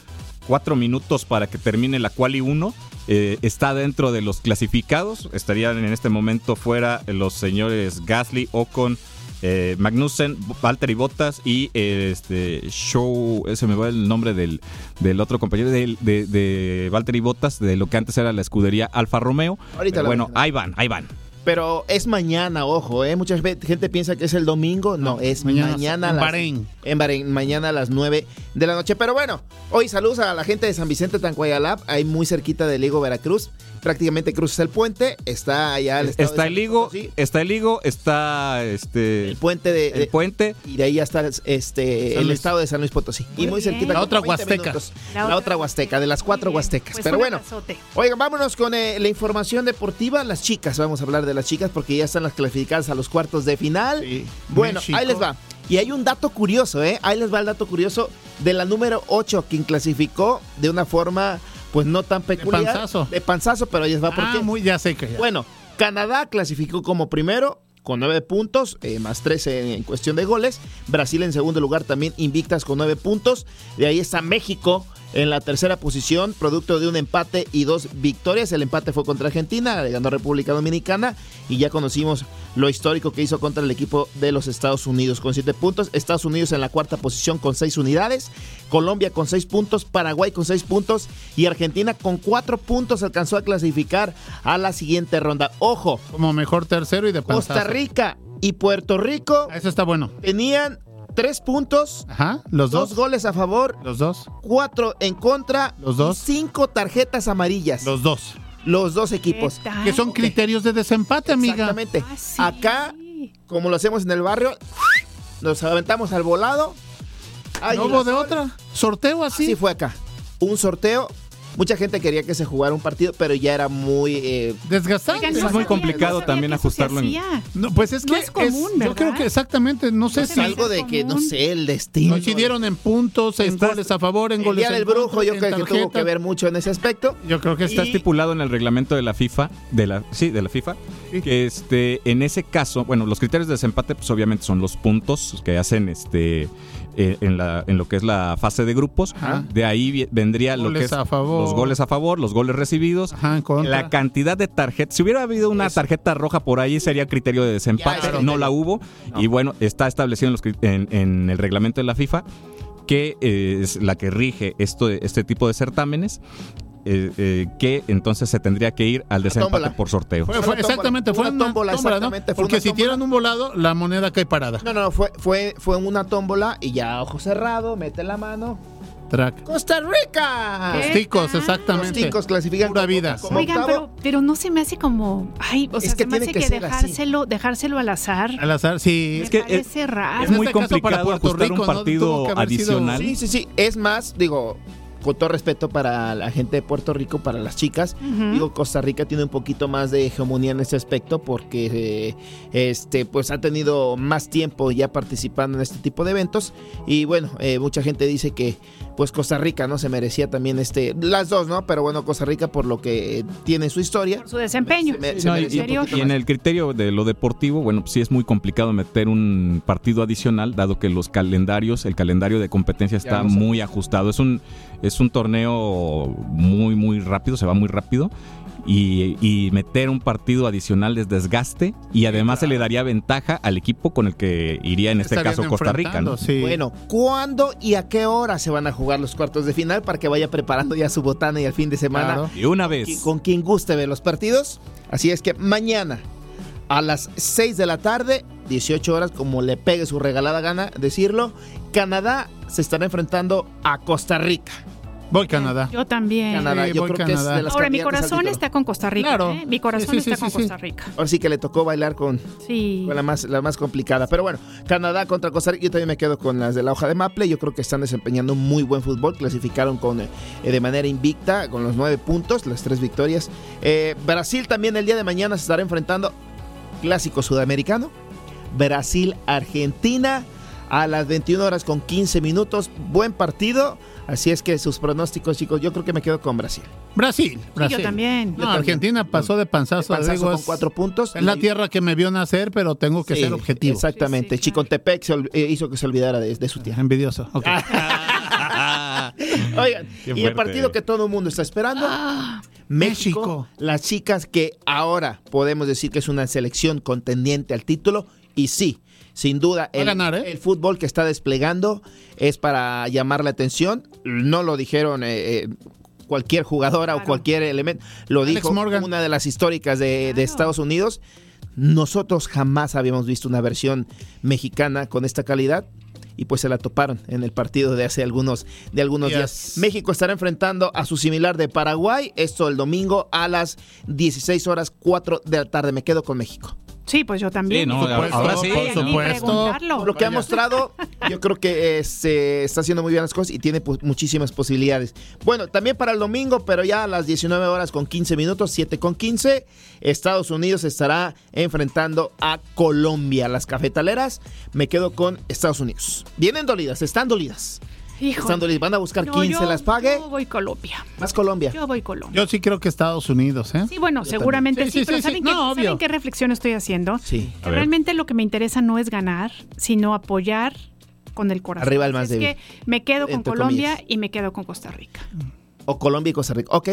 cuatro minutos para que termine la quali 1, eh, está dentro de los clasificados. Estarían en este momento fuera los señores Gasly, Ocon, eh, Magnussen, Valtteri Bottas y eh, este Show, ese me va el nombre del, del otro compañero de, de Valtteri Bottas, de lo que antes era la escudería Alfa Romeo. Ahorita bueno, ahí van, ahí van. Pero es mañana, ojo, ¿eh? Mucha gente piensa que es el domingo. No, es mañana mañana. en las- Bahrein. En Bahrein, mañana a las 9 de la noche. Pero bueno, hoy saludos a la gente de San Vicente Tancuayalap, ahí muy cerquita de Ligo, Veracruz. Prácticamente cruzas el puente, está allá el estado Está de el Ligo, está el Ligo, está este el puente de, el puente y de ahí hasta este el estado de San Luis Potosí. y muy bien. cerquita. La otra 20 Huasteca. minutos. La La, otra Huasteca, de las cuatro Muy bien. Huastecas. Pues Pero bueno, abrazote. Oigan, vámonos con eh, la información deportiva. Las chicas, vamos a hablar de las chicas porque ya están las clasificadas a los cuartos de final. Sí. Bueno, México. ahí les va. Y hay un dato curioso, ¿eh? Ahí les va el dato curioso de la número 8, quien clasificó de una forma, pues no tan peculiar. panzazo. De panzazo, pero ahí les va Ah, qué. muy, ya sé que ya. Bueno, Canadá clasificó como primero con nueve puntos, eh, más 13 en, en cuestión de goles. Brasil en segundo lugar también invictas con nueve puntos. De ahí está México en la tercera posición, producto de un empate y dos victorias. El empate fue contra Argentina, ganó República Dominicana y ya conocimos lo histórico que hizo contra el equipo de los Estados Unidos con siete puntos. Estados Unidos en la cuarta posición con seis unidades. Colombia con seis puntos, Paraguay con seis puntos y Argentina con cuatro puntos alcanzó a clasificar a la siguiente ronda. Ojo, Como mejor tercero y de. Costa Rica y Puerto Rico Eso está bueno. tenían tres puntos, Ajá, los dos dos. goles a favor, Los dos. cuatro en contra, Los dos. y cinco tarjetas amarillas. Los dos. Los dos equipos. Que son criterios de desempate, amiga. Exactamente. Ah, sí. Acá, como lo hacemos en el barrio, nos aventamos al volado. Ay, No hubo de otra. Sorteo así. Así fue acá. Un sorteo. Mucha gente quería que se jugara un partido, pero ya era muy... eh, Desgastante. Oigan, Es muy complicado no también ajustarlo en-. No, pues es que No es común, yo ¿verdad? creo que exactamente, no sé es si algo de que, no sé, el destino. coincidieron en puntos, en Estás- goles a favor, en El goles día en del brujo contra, yo creo que tuvo que ver mucho en ese aspecto. Yo creo que Está Y- estipulado en el reglamento de la FIFA, de la, sí, de la FIFA, que este, en ese caso, bueno, los criterios de desempate, pues obviamente son los puntos que hacen este eh, en, la, en lo que es la fase de grupos. Ajá. De ahí vendría lo Goles que es a favor. los goles a favor, los goles recibidos. Ajá. La cantidad de tarjetas, si hubiera habido una tarjeta roja por ahí sería criterio de desempate, Ya, no la hubo y bueno, está establecido en, los en- en el reglamento de la FIFA que es la que rige esto, este tipo de certámenes, eh, eh, que entonces se tendría que ir al desempate por sorteo. Fue- Fue exactamente, fue una una tómbola, tómbola, ¿no? Porque una si tómbola. tiran un volado, la moneda cae parada. No, no, fue, fue, fue una tómbola y ya ojo cerrado, mete la mano. Track. ¡Costa Rica! Los ¿Qué ticos, exactamente. Los ticos clasifican Pura vida. como Oigan, pero, pero no se me hace como. Ay, o sea, Es que se me tiene hace que que, ser así. dejárselo, dejárselo al azar. Al azar, sí. me es que es- parece raro. Es muy este para complicado Puerto ajustar Rico, un partido adicional. Sí, sí, sí. Es más, digo, con todo respeto para la gente de Puerto Rico, para las chicas, digo, Costa Rica tiene un poquito más de hegemonía en este aspecto porque eh, este, pues ha tenido más tiempo ya participando en este tipo de eventos. Y bueno, eh, mucha gente dice que pues Costa Rica no se merecía también este, las dos, ¿no? Pero bueno, Costa Rica por lo que tiene su historia. Por su desempeño. Se me- Sí, se no, y, en el criterio de lo deportivo, bueno, pues sí es muy complicado meter un partido adicional, dado que los calendarios, el calendario de competencia está muy ajustado. Es un, es un torneo muy, muy rápido, se va muy rápido. Y, y meter un partido adicional es desgaste y además se le daría ventaja al equipo con el que iría en este Estarían caso Costa Rica. ¿no? sí. Bueno, ¿cuándo y a qué hora se van a jugar los cuartos de final para que vaya preparando ya su botana y al fin de semana Claro. Y una vez, con quien guste ver los partidos? Así es que mañana a las 6 de la tarde, 18 horas, como le pegue su regalada gana decirlo, Canadá se estará enfrentando a Costa Rica. Voy Canadá. Yo también. Canadá, yo voy creo que es Canadá. de las Ahora, mi corazón está con Costa Rica. Claro. ¿eh? Mi corazón Sí, sí, está sí, con. Costa Rica. Ahora sí que le tocó bailar con, Sí. con la, más, la más complicada. Pero bueno, Canadá contra Costa Rica. Yo también me quedo con las de la hoja de Maple. Yo creo que están desempeñando un muy buen fútbol. Clasificaron con, eh, de manera invicta con los nueve puntos, las tres victorias. Eh, Brasil también el día de mañana se estará enfrentando clásico sudamericano. Brasil-Argentina a las 21 horas con 15 minutos. Buen partido. Así es que sus pronósticos, chicos, yo creo que me quedo con Brasil. Brasil, Sí, Brasil. yo también. No, Argentina pasó de panzazo. Panzazo digo, con cuatro puntos. Es la tierra que me vio nacer, pero tengo que Sí, ser objetivo. Exactamente. Sí, sí, claro. Eh, hizo que se olvidara de, de su tierra. Envidioso. ok. Oigan, Qué y el partido que todo el mundo está esperando. México, las chicas que ahora podemos decir que es una selección contendiente al título. Y sí, sin duda, el, el fútbol que está desplegando es para llamar la atención. No lo dijeron eh, eh, cualquier jugadora o cualquier elemento. Lo Alex dijo Morgan. una de las históricas de, de Estados Unidos. Nosotros jamás habíamos visto una versión mexicana con esta calidad y pues se la toparon en el partido de hace algunos, de algunos Yes. días. México estará enfrentando a su similar de Paraguay, esto el domingo a las 16 horas 4 de la tarde. Me quedo con México. Sí, pues yo también. Sí, no, Por supuesto, ahora sí, por supuesto. Por lo que ha mostrado, yo creo que eh, se está haciendo muy bien las cosas y tiene pues, muchísimas posibilidades. Bueno, también para el domingo, pero ya a las 19 horas con 15 minutos, 7 con 15, Estados Unidos estará enfrentando a Colombia. Las cafetaleras, me quedo con Estados Unidos. Vienen dolidas, están dolidas. Híjole. Están dolidas, van a buscar No, 15, yo- las pague. Yo voy Colombia. Más Colombia. Yo voy Colombia. Yo sí creo que Estados Unidos, ¿eh? Sí, bueno, Yo seguramente sí, Sí, sí, pero sí, ¿saben, sí. qué, No, ¿saben obvio. qué reflexión estoy haciendo? Sí. Realmente lo que me interesa no es ganar, sino apoyar con el corazón. Arriba el más Así es débil. que me quedo con Entre Colombia comillas. y me quedo con Costa Rica. O Colombia y Costa Rica. Ok.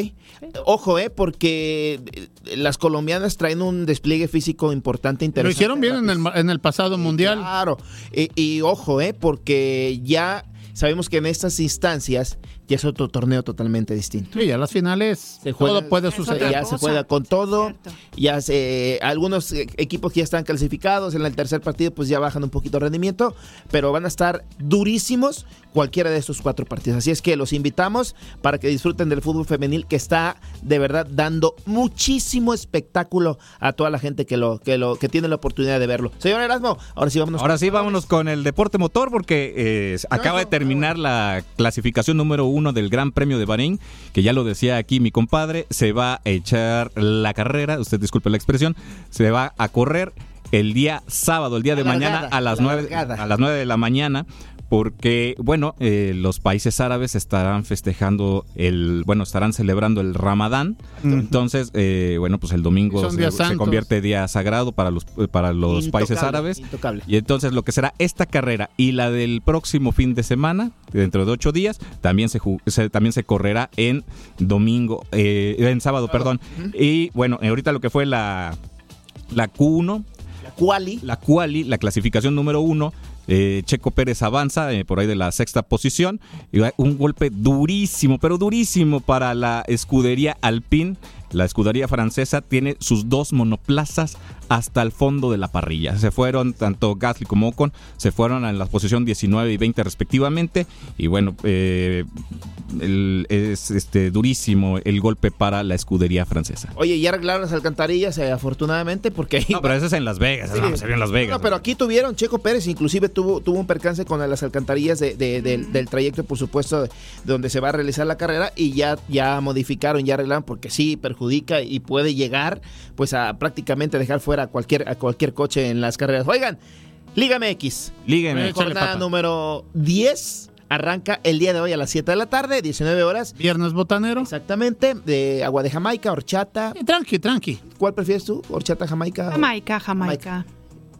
Ojo, eh, porque eh, las colombianas traen un despliegue físico importante, Lo interesante. hicieron bien en el, en el pasado mundial. Claro. Y, y ojo, eh, porque ya sabemos que en estas instancias ya es otro torneo totalmente distinto. Sí, ya las finales Se juega- todo puede suceder. Ya se juega con todo. Ya se, algunos eh, equipos que ya están clasificados en el tercer partido, pues ya bajan un poquito el rendimiento, pero van a estar durísimos cualquiera de estos cuatro partidos. Así es que los invitamos para que disfruten del fútbol femenil que está de verdad dando muchísimo espectáculo a toda la gente que lo que lo que tiene la oportunidad de verlo. Señor Erasmo, ahora sí vámonos. Ahora sí, vámonos con el deporte motor porque eh, acaba de terminar la clasificación número uno del Gran Premio de Bahrein, que ya lo decía aquí mi compadre, se va a echar la carrera, usted disculpe la expresión, se va a correr el día sábado, el día de La mañana largada, a las la nueve largada. a las 9 de la mañana. Porque, bueno, eh, los países árabes estarán festejando el, bueno, estarán celebrando el Ramadán. Entonces, eh, bueno, pues el domingo se, convierte día sagrado para los, para los países árabes. intocable. Y entonces lo que será esta carrera y la del próximo fin de semana, dentro de ocho días, también se, se- también se correrá en domingo, eh, en sábado, perdón. Y bueno, eh, ahorita lo que fue la, la Q1, La quali. la quali, la clasificación número uno. Eh, Checo Pérez avanza eh, por ahí de la sexta posición. Y un golpe durísimo, pero durísimo para la escudería Alpine. La escudería francesa tiene sus dos monoplazas hasta el fondo de la parrilla. Se fueron tanto Gasly como Ocon, se fueron a la posición 19 y 20 respectivamente. Y bueno, eh, el- es este durísimo el golpe para la escudería francesa. Oye, ya arreglaron las alcantarillas, eh, afortunadamente, porque ahí No, pero eso es en Las Vegas, Sí. no, se vio en Las Vegas. No, pero aquí tuvieron, Checo Pérez inclusive tuvo, tuvo un percance con las alcantarillas de- de- del- del trayecto, por supuesto, de donde se va a realizar la carrera y ya, ya modificaron, ya arreglaron, porque sí, perjudica y puede llegar pues a prácticamente dejar fuera a cualquier, a cualquier coche en las carreras. Oigan, Liga MX. Liga MX. Jornada número 10 arranca el día de hoy a las 7 de la tarde, 19 horas. Viernes botanero. Exactamente, de agua de Jamaica, horchata. Eh, Tranqui, tranqui. ¿Cuál prefieres tú? ¿Horchata, Jamaica? Jamaica, Jamaica.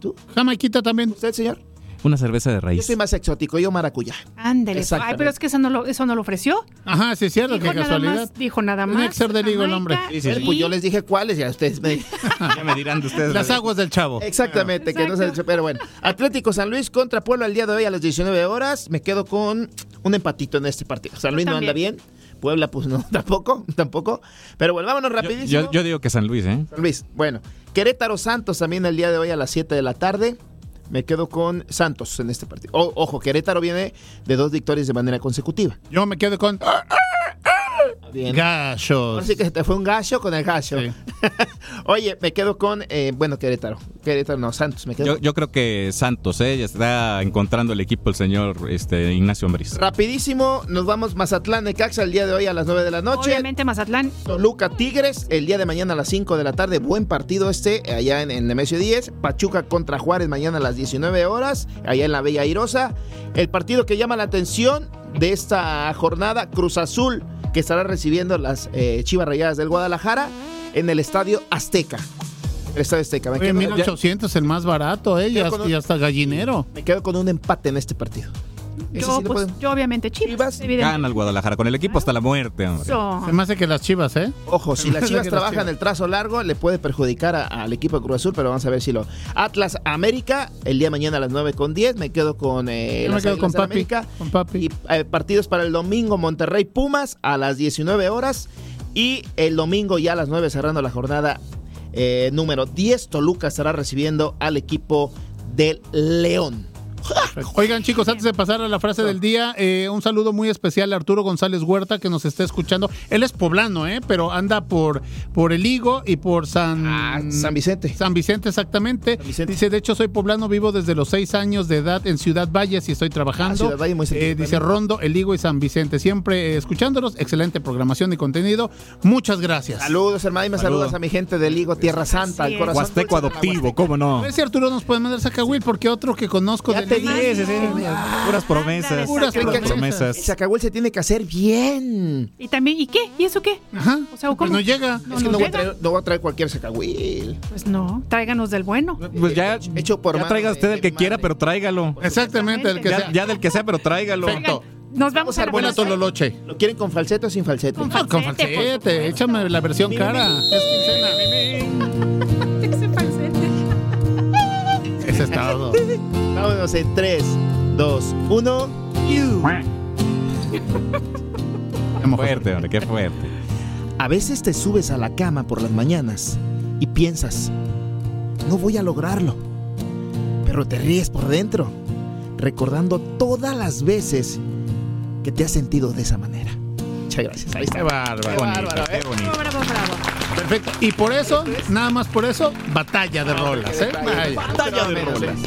¿Tú? Jamaiquita también. ¿Usted, señor? Una cerveza de Yo raíz. soy más exótico, yo maracuyá. Ándele. Ay, pero es que eso no lo, eso no lo ofreció. Ajá, sí es cierto, Dijo qué nada casualidad. más. Dijo nada más. de Ligo el hombre. Jamaica Sí, sí, Bueno, sí. pues yo les dije cuáles y a ustedes me... Ya me dirán de ustedes. Las aguas del chavo. Exactamente, que no se pero bueno. Atlético San Luis contra Puebla el día de hoy a las 19 horas. Me quedo con un empatito en este partido. San Luis no anda bien. Puebla, pues no, tampoco, tampoco. Pero bueno, vámonos Yo, rapidísimo. yo- yo digo que San Luis, ¿eh? San Luis, bueno. Querétaro Santos también el día de hoy a las 7 de la tarde. Me quedo con Santos en este partido. O- ojo, Querétaro viene de dos victorias de manera consecutiva. Yo me quedo con Bien. Así que te fue un gallo con el gallo. Sí. Oye, me quedo con, eh, bueno, Querétaro. Querétaro, no, Santos, me quedo. Yo, yo creo que Santos, ¿eh? Ya está encontrando el equipo el señor este, Ignacio Ambriz. Rapidísimo, nos vamos Mazatlán, Necaxa el día de hoy a las 9 de la noche. Obviamente Mazatlán. Toluca Tigres el día de mañana a las 5 de la tarde. Buen partido este allá en, en Nemesio 10. Pachuca contra Juárez mañana a las 19 horas, allá en la Bella Airosa. El partido que llama la atención de esta jornada, Cruz Azul, que estará recibiendo las eh, Chivas Rayadas del Guadalajara en el Estadio Azteca. El Estadio Azteca. Me Oye, quedo, 1800 el más barato, eh, y Quedo hasta, con un- y hasta gallinero. me quedo con un empate en este partido. Yo, sí pues, yo obviamente Chivas. evidente. Gana el Guadalajara con el equipo hasta la muerte, hombre. Eso. Se me hace que las chivas, ¿eh? Ojo, si las Chivas las trabajan Chivas. el trazo largo, le puede perjudicar al equipo de Cruz Azul, pero vamos a ver si lo. Atlas América, el día de mañana a las 9 con 10. Me quedo con. eh, Yo me quedo con papi. América. Con papi. Y eh, partidos para el domingo: Monterrey Pumas a las 19 horas. Y el domingo ya a las 9 cerrando la jornada eh, número 10. Toluca estará recibiendo al equipo del León. Oigan, chicos, antes de pasar a la frase del día, eh, un saludo muy especial a Arturo González Huerta que nos está escuchando. Él es poblano, ¿eh? Pero anda por, por el Higo y por San... Ah, San Vicente. San Vicente, exactamente. Dice, de hecho, soy poblano, vivo desde los seis años de edad en Ciudad Valles y estoy trabajando. Ah, Ciudad Valle, muy Eh, dice. Rondo, el Higo y San Vicente. Siempre eh, escuchándolos. Excelente programación y contenido. Muchas gracias. Saludos, hermano, y me Saludos. saludas a mi gente del Higo, Tierra Santa, al es. corazón. Huasteco adoptivo, ¿cómo no? A ver si Arturo nos puede mandar Zacahuil, porque otro que conozco Ya del te Higo- dije, Sí, sí, sí. Puras promesas. Puras promesas. Zacahuil se tiene que hacer bien. Y también, ¿y qué? ¿Y eso qué? Ajá. O sea, ¿cómo? Pues no llega. No es que no voy, a traer, no voy a traer cualquier Zacahuil. Pues no, tráiganos del bueno. Pues ya, Hecho por ya traiga usted el que quiera, pero tráigalo. Exactamente, el que Ya, sea. ya del que sea, pero tráigalo. Perfecto. Nos vamos a la Buena tololoche. ¿Lo quieren con falsete o sin falsete? Con Ah, con Falsete, falsete, échame la versión cara. Es quincena. Ese falsete. Ese es todo. Vámonos en 3, 2, 1. Qué Fuerte, hombre, qué fuerte. A veces te subes a la cama por las mañanas y piensas, no voy a lograrlo. Pero te ríes por dentro, recordando todas las veces que te has sentido de esa manera. Muchas gracias. Ahí Qué está. bárbaro. Qué Bonito, bárbaro, qué ¿eh? bonito. Bravo, bravo. Perfecto. Y por eso, nada más por eso, batalla de rolas, ¿eh? Batalla de rolas.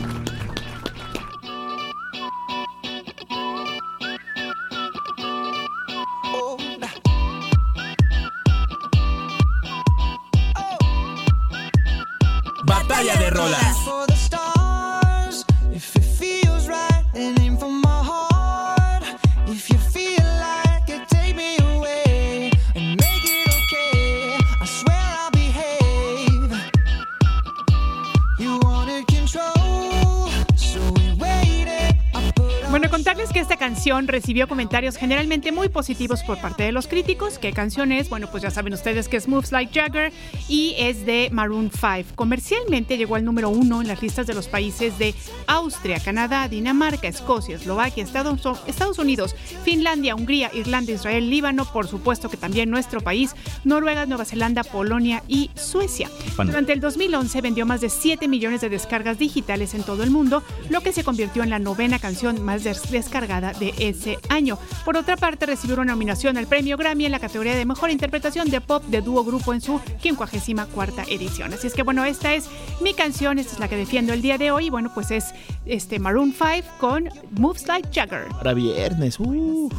Recibió comentarios generalmente muy positivos por parte de los críticos. ¿Qué canción es? Bueno, pues ya saben ustedes que es Moves Like Jagger y es de Maroon 5. Comercialmente llegó al número uno en las listas de los países de Austria, Canadá, Dinamarca, Escocia, Eslovaquia, Estados, Unidos, Finlandia, Hungría, Irlanda, Israel, Líbano, por supuesto que también nuestro país, Noruega, Nueva Zelanda, Polonia y Suecia. Durante el 2011 vendió más de 7 millones de descargas digitales en todo el mundo, lo que se convirtió en la novena canción más des- descargada de ese año. Por otra parte, recibió una nominación al premio Grammy en la categoría de mejor interpretación de pop de dúo grupo en su 54 edición. Así es que bueno, esta es mi canción, esta es la que defiendo el día de hoy. Y bueno, pues es este Maroon 5 con Moves Like Jagger. Para viernes. Uh.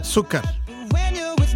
Azúcar. When you're with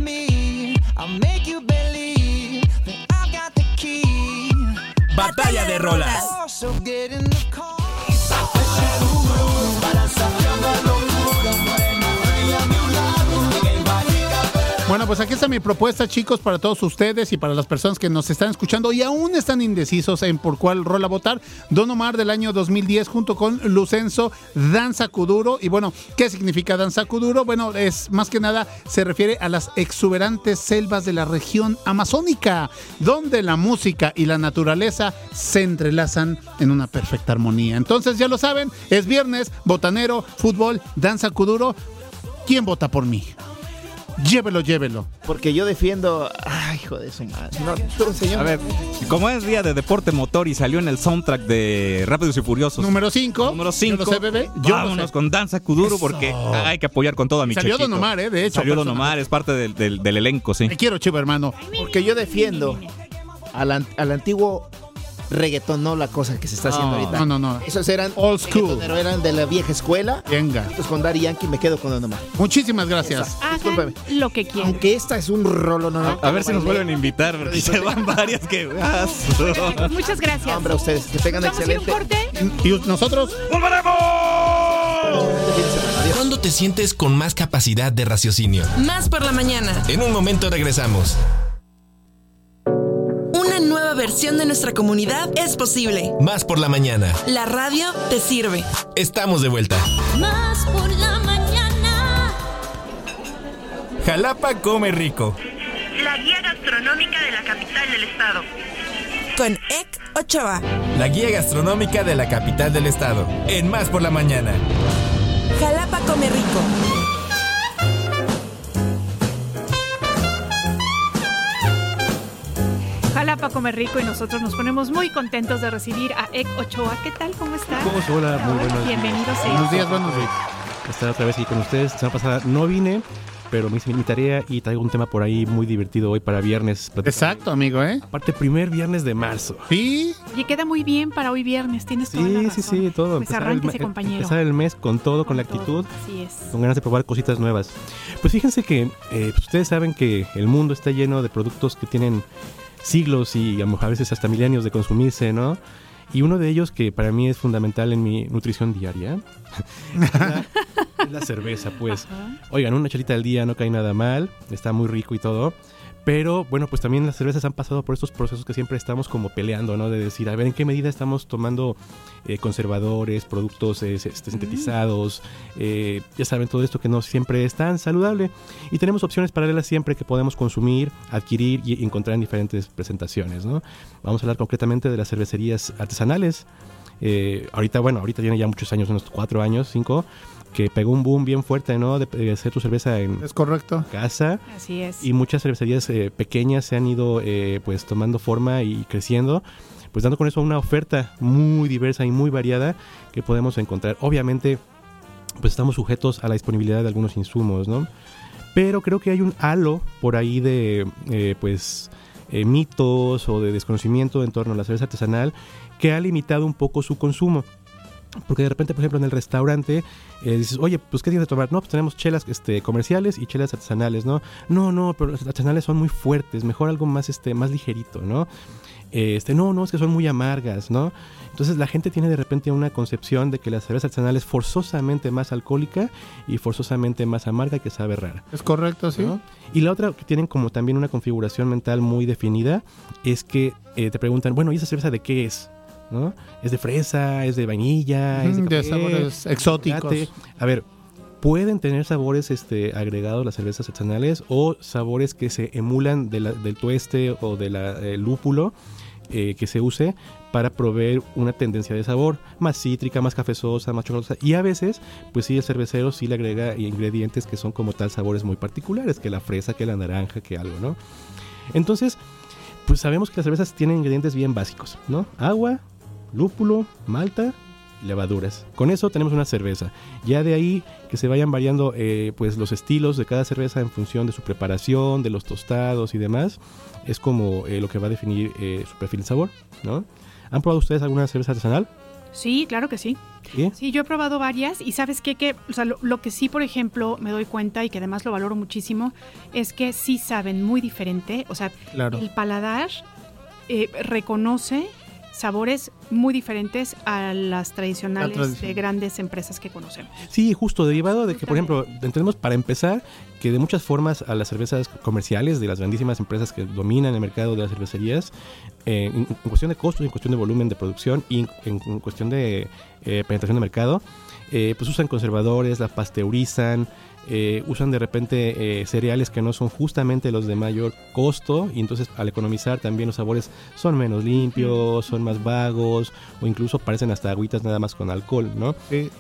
Bueno, pues aquí está mi propuesta, chicos, para todos ustedes y para las personas que nos están escuchando y aún están indecisos en por cuál rola votar. Don Omar del año 2010 junto con Lucenzo, Danza Kuduro. Y bueno, ¿qué significa Danza Kuduro? Bueno, es más que nada se refiere a las exuberantes selvas de la región amazónica, donde la música y la naturaleza se entrelazan en una perfecta armonía. Entonces, ya lo saben, es viernes, botanero, fútbol, Danza Kuduro. ¿Quién vota por mí? Llévelo, llévelo. Porque yo defiendo. Ay, hijo de su madre. No, tú, señor. A ver, como es día de deporte motor y salió en el soundtrack de Rápidos y Furiosos. Número 5. Número 5. Yo lo sé, bebé. Yo lo Vámonos sé. con Danza Kuduro Eso. porque hay que apoyar con todo a mi Salió. Don Omar, ¿eh? De hecho, Salió Don. Omar, es parte del, del- del elenco, sí. Te quiero, chivo, hermano. Porque yo defiendo al, al antiguo reggaetón, no la cosa que se está haciendo No, ahorita. no, no, no. Esos eran Old school. reggaetoneros, eran de la vieja escuela. Venga. Entonces con Daddy Yankee me quedo con Don Omar. Muchísimas gracias. Hagan lo que quieran. Aunque esta es un rolo, no, no. A ver si nos vuelven a invitar, porque se van varias que... Muchas gracias. Hombre, a ustedes, que tengan Vamos a ir a un excelente. corte. ¿Y nosotros? ¿Cuándo te sientes con más capacidad de raciocinio? Más por la mañana. En un momento regresamos versión de nuestra comunidad es posible. Más por la mañana. La radio te sirve. Estamos de vuelta. Más por la mañana. Jalapa come rico. La guía gastronómica de la capital del estado. Con Ek Ochoa. La guía gastronómica de la capital del estado. En Más por la mañana. Jalapa come rico. Jalapa come rico y nosotros nos ponemos muy contentos de recibir a Ek Ochoa. ¿Qué tal? ¿Cómo está? ¿Cómo se hola? Muy buenos días. Bienvenido, sí. Buenos días, buenos días. Estar otra vez aquí con ustedes. La semana pasada no vine, pero me hice mi tarea y traigo un tema por ahí muy divertido hoy para viernes. Exacto, amigo, ¿eh? Aparte, primer viernes de marzo. Sí. Oye, queda muy bien para hoy viernes, tienes toda la Sí, razón. sí, sí, todo. Pues Empezar el arránquese, me- compañero. Empezar el mes con todo, con, la actitud, Así es. con ganas de probar cositas nuevas. Pues fíjense que eh, pues ustedes saben que el mundo está lleno de productos que tienen siglos y a veces hasta milenios de consumirse, ¿no? Y uno de ellos que para mí es fundamental en mi nutrición diaria es la, es la cerveza, pues. Oigan, una chelita al día no cae nada mal, está muy rico y todo. Pero bueno, pues también las cervezas han pasado por estos procesos que siempre estamos como peleando, ¿no? De decir, a ver, ¿en qué medida estamos tomando eh, conservadores, productos eh, este, sintetizados? eh, ya saben, todo esto que no siempre es tan saludable. Y tenemos opciones paralelas siempre que podemos consumir, adquirir y encontrar en diferentes presentaciones, ¿no? Vamos a hablar concretamente de las cervecerías artesanales. Eh, ahorita, bueno, ahorita tiene ya muchos años, unos cuatro años, cinco, que pegó un boom bien fuerte, ¿no? De, de hacer tu cerveza en Es correcto. casa. Así es. Y muchas cervecerías eh, pequeñas se han ido eh, pues tomando forma y creciendo, pues dando con eso una oferta muy diversa y muy variada que podemos encontrar. Obviamente, pues estamos sujetos a la disponibilidad de algunos insumos, ¿no? Pero creo que hay un halo por ahí de, eh, pues, eh, mitos o de desconocimiento en torno a la cerveza artesanal que ha limitado un poco su consumo. Porque de repente, por ejemplo, en el restaurante eh, dices, oye, pues ¿qué tienes de tomar? No, pues tenemos chelas este, comerciales y chelas artesanales, ¿no? No, no, pero las artesanales son muy fuertes, mejor algo más, este, más ligerito, ¿no? Este, no, no, es que son muy amargas, ¿no? Entonces la gente tiene de repente una concepción de que la cerveza artesanal es forzosamente más alcohólica y forzosamente más amarga que sabe rara. Es correcto, sí. ¿no? Y la otra que tienen como también una configuración mental muy definida es que eh, te preguntan, bueno, ¿y esa cerveza de qué es? ¿No? ¿Es de fresa? ¿Es de vainilla? ¿Es de, sabores exóticos. A ver, pueden tener sabores este, agregados las cervezas artesanales o sabores que se emulan de la- del tueste o del lúpulo eh, que se use para proveer una tendencia de sabor más cítrica, más cafezosa, más chocolatosa. Y a veces, pues sí, el cervecero sí le agrega ingredientes que son como tal sabores muy particulares, que la fresa, que la naranja, que algo, ¿no? Entonces, pues sabemos que las cervezas tienen ingredientes bien básicos, ¿no? Agua, lúpulo, malta levaduras. Con eso tenemos una cerveza. Ya de ahí que se vayan variando eh, pues los estilos de cada cerveza en función de su preparación, de los tostados y demás, es como eh, lo que va a definir eh, su perfil de sabor, ¿no? ¿Han probado ustedes alguna cerveza artesanal? Sí, claro que sí. ¿Sí? Sí, yo he probado varias y sabes qué, que, o sea, lo, lo que sí, por ejemplo, me doy cuenta y que además lo valoro muchísimo, es que sí saben muy diferente, o sea, Claro. el paladar eh, reconoce sabores muy diferentes a las tradicionales de grandes empresas que conocemos. Sí, justo, derivado de que, por ejemplo, entendemos para empezar que de muchas formas a las cervezas comerciales de las grandísimas empresas que dominan el mercado de las cervecerías, eh, en, en cuestión de costos, en cuestión de volumen de producción y en, cuestión de eh, penetración de mercado, eh, pues usan conservadores, la pasteurizan, eh, usan de repente eh, cereales que no son justamente los de mayor costo y entonces al economizar también los sabores son menos limpios, son más vagos o incluso parecen hasta agüitas nada más con alcohol, ¿no?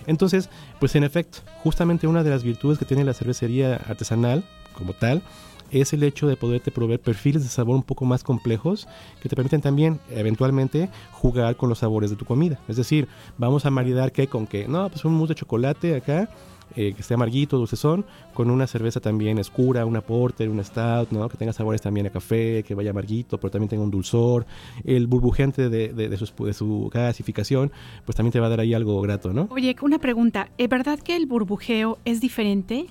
Entonces, pues en efecto, justamente una de las virtudes que tiene la cervecería artesanal como tal es el hecho de poderte proveer perfiles de sabor un poco más complejos que te permiten también eventualmente jugar con los sabores de tu comida. Es decir, vamos a maridar qué con qué. No, pues un mousse de chocolate acá eh, que esté amarguito, dulcezón, con una cerveza también oscura, una porter, una stout, ¿no? Que tenga sabores también a café, que vaya amarguito, pero también tenga un dulzor. El burbujeante de, de- de de su gasificación, pues también te va a dar ahí algo grato, ¿no? Oye, una pregunta, ¿es verdad que el burbujeo es diferente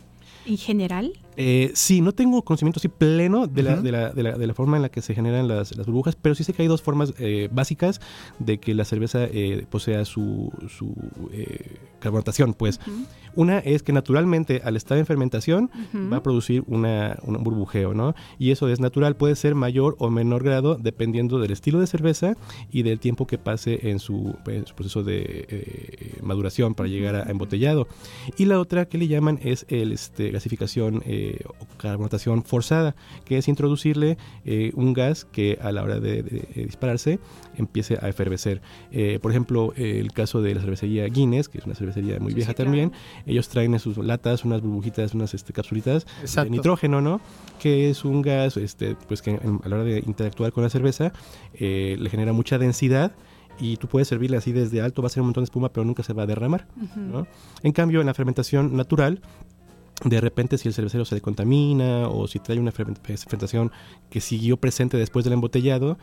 en general? Eh, sí, no tengo conocimiento así pleno de, la, de, la, de, la, de la forma en la que se generan las, las burbujas, pero sí sé que hay dos formas eh, básicas de que la cerveza eh, posea su, su eh, carbonatación. Pues una es que naturalmente al estar en fermentación va a producir una, un burbujeo, ¿no? Y eso es natural, puede ser mayor o menor grado dependiendo del estilo de cerveza y del tiempo que pase en su, en su proceso de eh, maduración para llegar a, a embotellado. Y la otra que le llaman es el este, gasificación eh, eh, carbonatación forzada, que es introducirle eh, un gas que a la hora de, de- de dispararse empiece a efervecer. Eh, por ejemplo, eh, el caso de la cervecería Guinness, que es una cervecería muy Sí, vieja sí, claro. también, ellos traen en sus latas unas burbujitas, unas este, capsulitas Exacto. de nitrógeno, ¿no? Que es un gas, este, pues que en- a la hora de interactuar con la cerveza eh, le genera mucha densidad y tú puedes servirle así desde alto, va a ser un montón de espuma, pero nunca se va a derramar. En cambio, en la fermentación natural, de repente si el cervecero se le contamina o si trae una ferment- fermentación que siguió presente después del embotellado,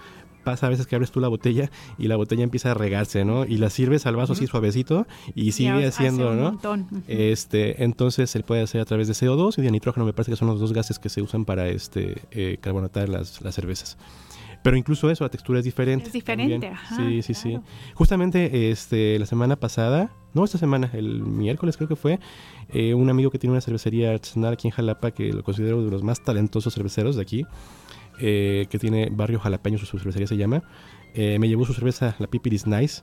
pasa a veces que abres tú la botella y la botella empieza a regarse, ¿no? Y la sirves al vaso así suavecito y sigue haciendo, un ¿no? montón. Ujú. Este, entonces se puede hacer a través de CO2 y de nitrógeno, me parece que son los dos gases que se usan para este eh, carbonatar las, las cervezas. Pero incluso eso, la textura es diferente. Es diferente, ajá, Sí, sí, sí. Justamente este, la semana pasada, no esta semana, el miércoles creo que fue, eh, un amigo que tiene una cervecería artesanal aquí en Jalapa, que lo considero uno de los más talentosos cerveceros de aquí, eh, que tiene Barrio Jalapeño, su, cervecería se llama, eh, me llevó su cerveza, la Pipiris Nice.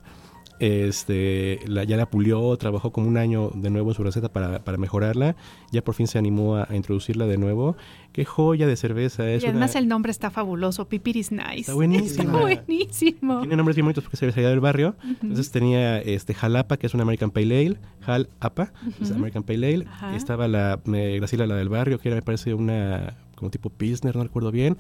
Este, la, ya la pulió, trabajó como un año de nuevo en su receta para, para mejorarla. Ya por fin se animó a, a introducirla de nuevo. Qué joya de cerveza. Es y además una- el nombre está fabuloso, Pipiris Nice. Está buenísima. Está buenísimo. Tiene nombres bien bonitos porque es cervecería del barrio. Entonces tenía este Jalapa, que es una American Pale Ale. Jalapa, es. American Pale Ale. Ajá. Estaba la eh, la del barrio, que era, me parece, una como tipo Pilsner, no recuerdo bien.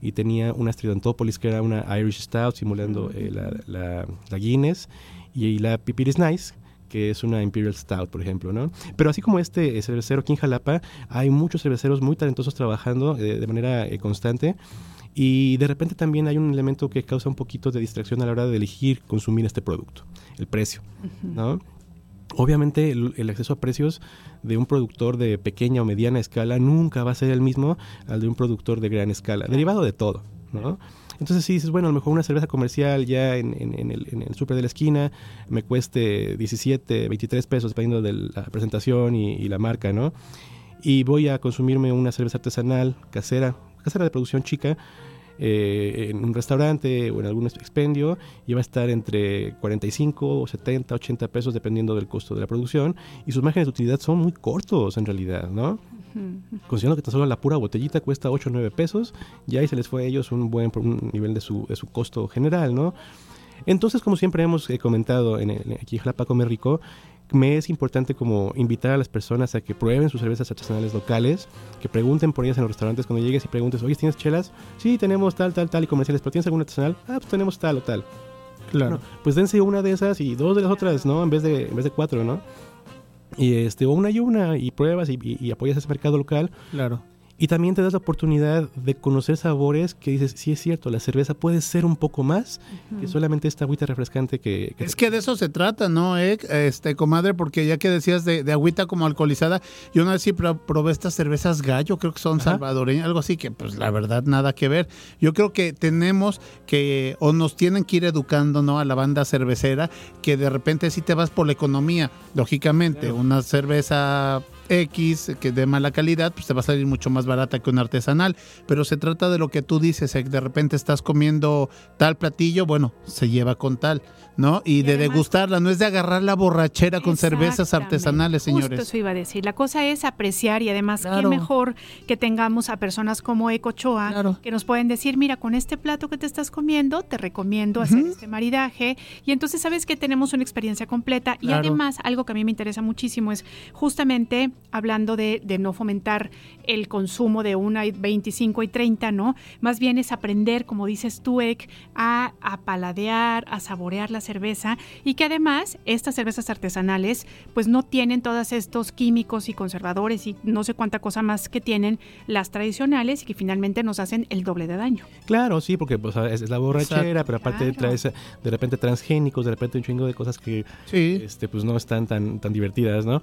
Y tenía una Stridentopolis, que era una Irish Stout, simulando eh, la, la- la Guinness. Y la Pipiris Nice, que es una Imperial Stout, por ejemplo, ¿no? Pero así como este eh, cervecero aquí en Jalapa, hay muchos cerveceros muy talentosos trabajando eh, de manera eh, constante. Y de repente también hay un elemento que causa un poquito de distracción a la hora de elegir consumir este producto, el precio, ¿no? Obviamente el, el acceso a precios de un productor de pequeña o mediana escala nunca va a ser el mismo al de un productor de gran escala, derivado de todo, ¿no? Entonces si dices, bueno, a lo mejor una cerveza comercial ya en, en- en el, en el súper de la esquina me cueste 17, 23 pesos dependiendo de la presentación y, y la marca, ¿no? Y voy a consumirme una cerveza artesanal, casera, casera de producción chica, eh, en un restaurante o en algún expendio y va a estar entre 45, 70, 80 pesos dependiendo del costo de la producción y sus márgenes de utilidad son muy cortos en realidad, ¿no? Considerando que tan solo la pura botellita cuesta 8 o 9 pesos, ya ahí se les fue a ellos un buen un nivel de su, de su costo general, ¿no? Entonces, como siempre hemos eh, comentado en el, aquí Jalapa Come Rico, me es importante como invitar a las personas a que prueben sus cervezas artesanales locales, que pregunten por ellas en los restaurantes cuando llegues y preguntes, oye, ¿tienes chelas? Sí, tenemos tal, tal, tal y comerciales, pero ¿tienes alguna artesanal? Ah, pues tenemos tal o tal. Claro. Bueno, pues dense una de esas y dos de las otras, ¿no? En vez de, en vez de cuatro, ¿no? Y este, o una y una, y pruebas y, y- y apoyas ese mercado local. Claro. Y también te das la oportunidad de conocer sabores que dices, sí es cierto, la cerveza puede ser un poco más que solamente esta agüita refrescante que... que Es que de eso se trata, ¿no, eh? Este, comadre, porque ya que decías de, de agüita como alcoholizada, yo una vez sí pro- probé estas cervezas gallo, creo que son salvadoreñas, algo así que pues la verdad nada que ver. Yo creo que tenemos que, o nos tienen que ir educando, ¿no? A la banda cervecera, que de repente si te vas por la economía, lógicamente, una cerveza X que de mala calidad, pues te va a salir mucho más barata que una artesanal. Pero se trata de lo que tú dices, eh, de repente estás comiendo tal platillo, bueno, se lleva con tal, ¿no? Y, de degustarla, no es de agarrar la borrachera con cervezas artesanales, Justo señores. eso iba a decir. La cosa es apreciar y además Claro. qué mejor que tengamos a personas como Ecochoa que nos pueden decir, mira, con este plato que te estás comiendo, te recomiendo hacer este maridaje. Y entonces sabes que tenemos una experiencia completa. Y además, algo que a mí me interesa muchísimo es justamente hablando de, de no fomentar el consumo de una y 25 y 30, ¿no? Más bien es aprender, como dices tú, Ek, a, a paladear, a saborear la cerveza y que además estas cervezas artesanales pues no tienen todos estos químicos y conservadores y no sé cuánta cosa más que tienen las tradicionales y que finalmente nos hacen el doble de daño. Claro, sí, porque pues, es, la borrachera, Exacto. pero aparte Claro. traes de repente transgénicos, de repente un chingo de cosas que este, pues no están tan, tan divertidas, ¿no?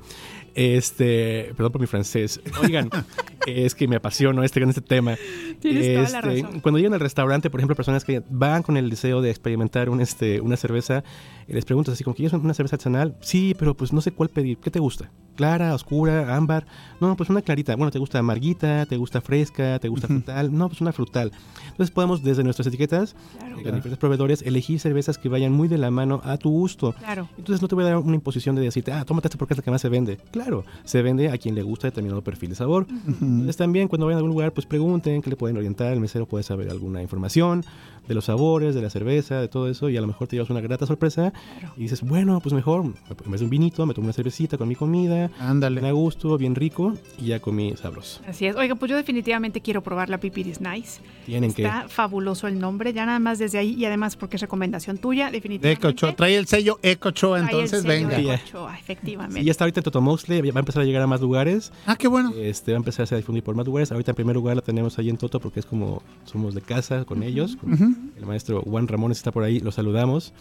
Este, perdón por mi francés. Oigan, es que me apasiono este, este tema. Tienes toda la Este, razón. Cuando llegan al restaurante, por ejemplo, personas que van con el deseo de experimentar un, este, una cerveza, y les preguntas así como, ¿quieres una cerveza artesanal? Sí, pero pues no sé cuál pedir. ¿Qué te gusta? ¿Clara, oscura, ámbar? No, pues una clarita. Bueno, ¿te gusta amarguita? ¿Te gusta fresca? ¿Te gusta frutal? No, pues una frutal. Entonces podemos desde nuestras etiquetas, eh, con diferentes proveedores, elegir cervezas que vayan muy de la mano a tu gusto. Claro. Entonces no te voy a dar una imposición de decirte, ah, tómate esta porque es la que más se vende. Claro, se vende a quien le gusta determinado perfil de sabor. Entonces también cuando vayan a algún lugar, pues pregunten, que le pueden orientar, el mesero puede saber alguna información de los sabores, de la cerveza, de todo eso, y a lo mejor te llevas una grata sorpresa y dices, bueno, pues mejor, en vez de un vinito, me tomo una cervecita con mi comida, Ándale. a gusto, bien rico, y ya comí sabroso. Así es. Oiga, pues yo definitivamente quiero probar la Pipiris Nice. Tienen que... Está fabuloso el nombre, ya nada más desde ahí y además porque es recomendación tuya, De definitivamente. Ecochoa. Trae el sello Ecochoa, Trae el entonces sello venga. de Ochoa, efectivamente. Sí, ya está ahorita en Totomoxle, va a empezar a llegar a más lugares. Ah, qué bueno. Este, va a empezar a difundir por más lugares. Ahorita en primer lugar la tenemos ahí en Toto porque es como somos de casa con ellos. con Ujú. El maestro Juan Ramones está por ahí, lo saludamos.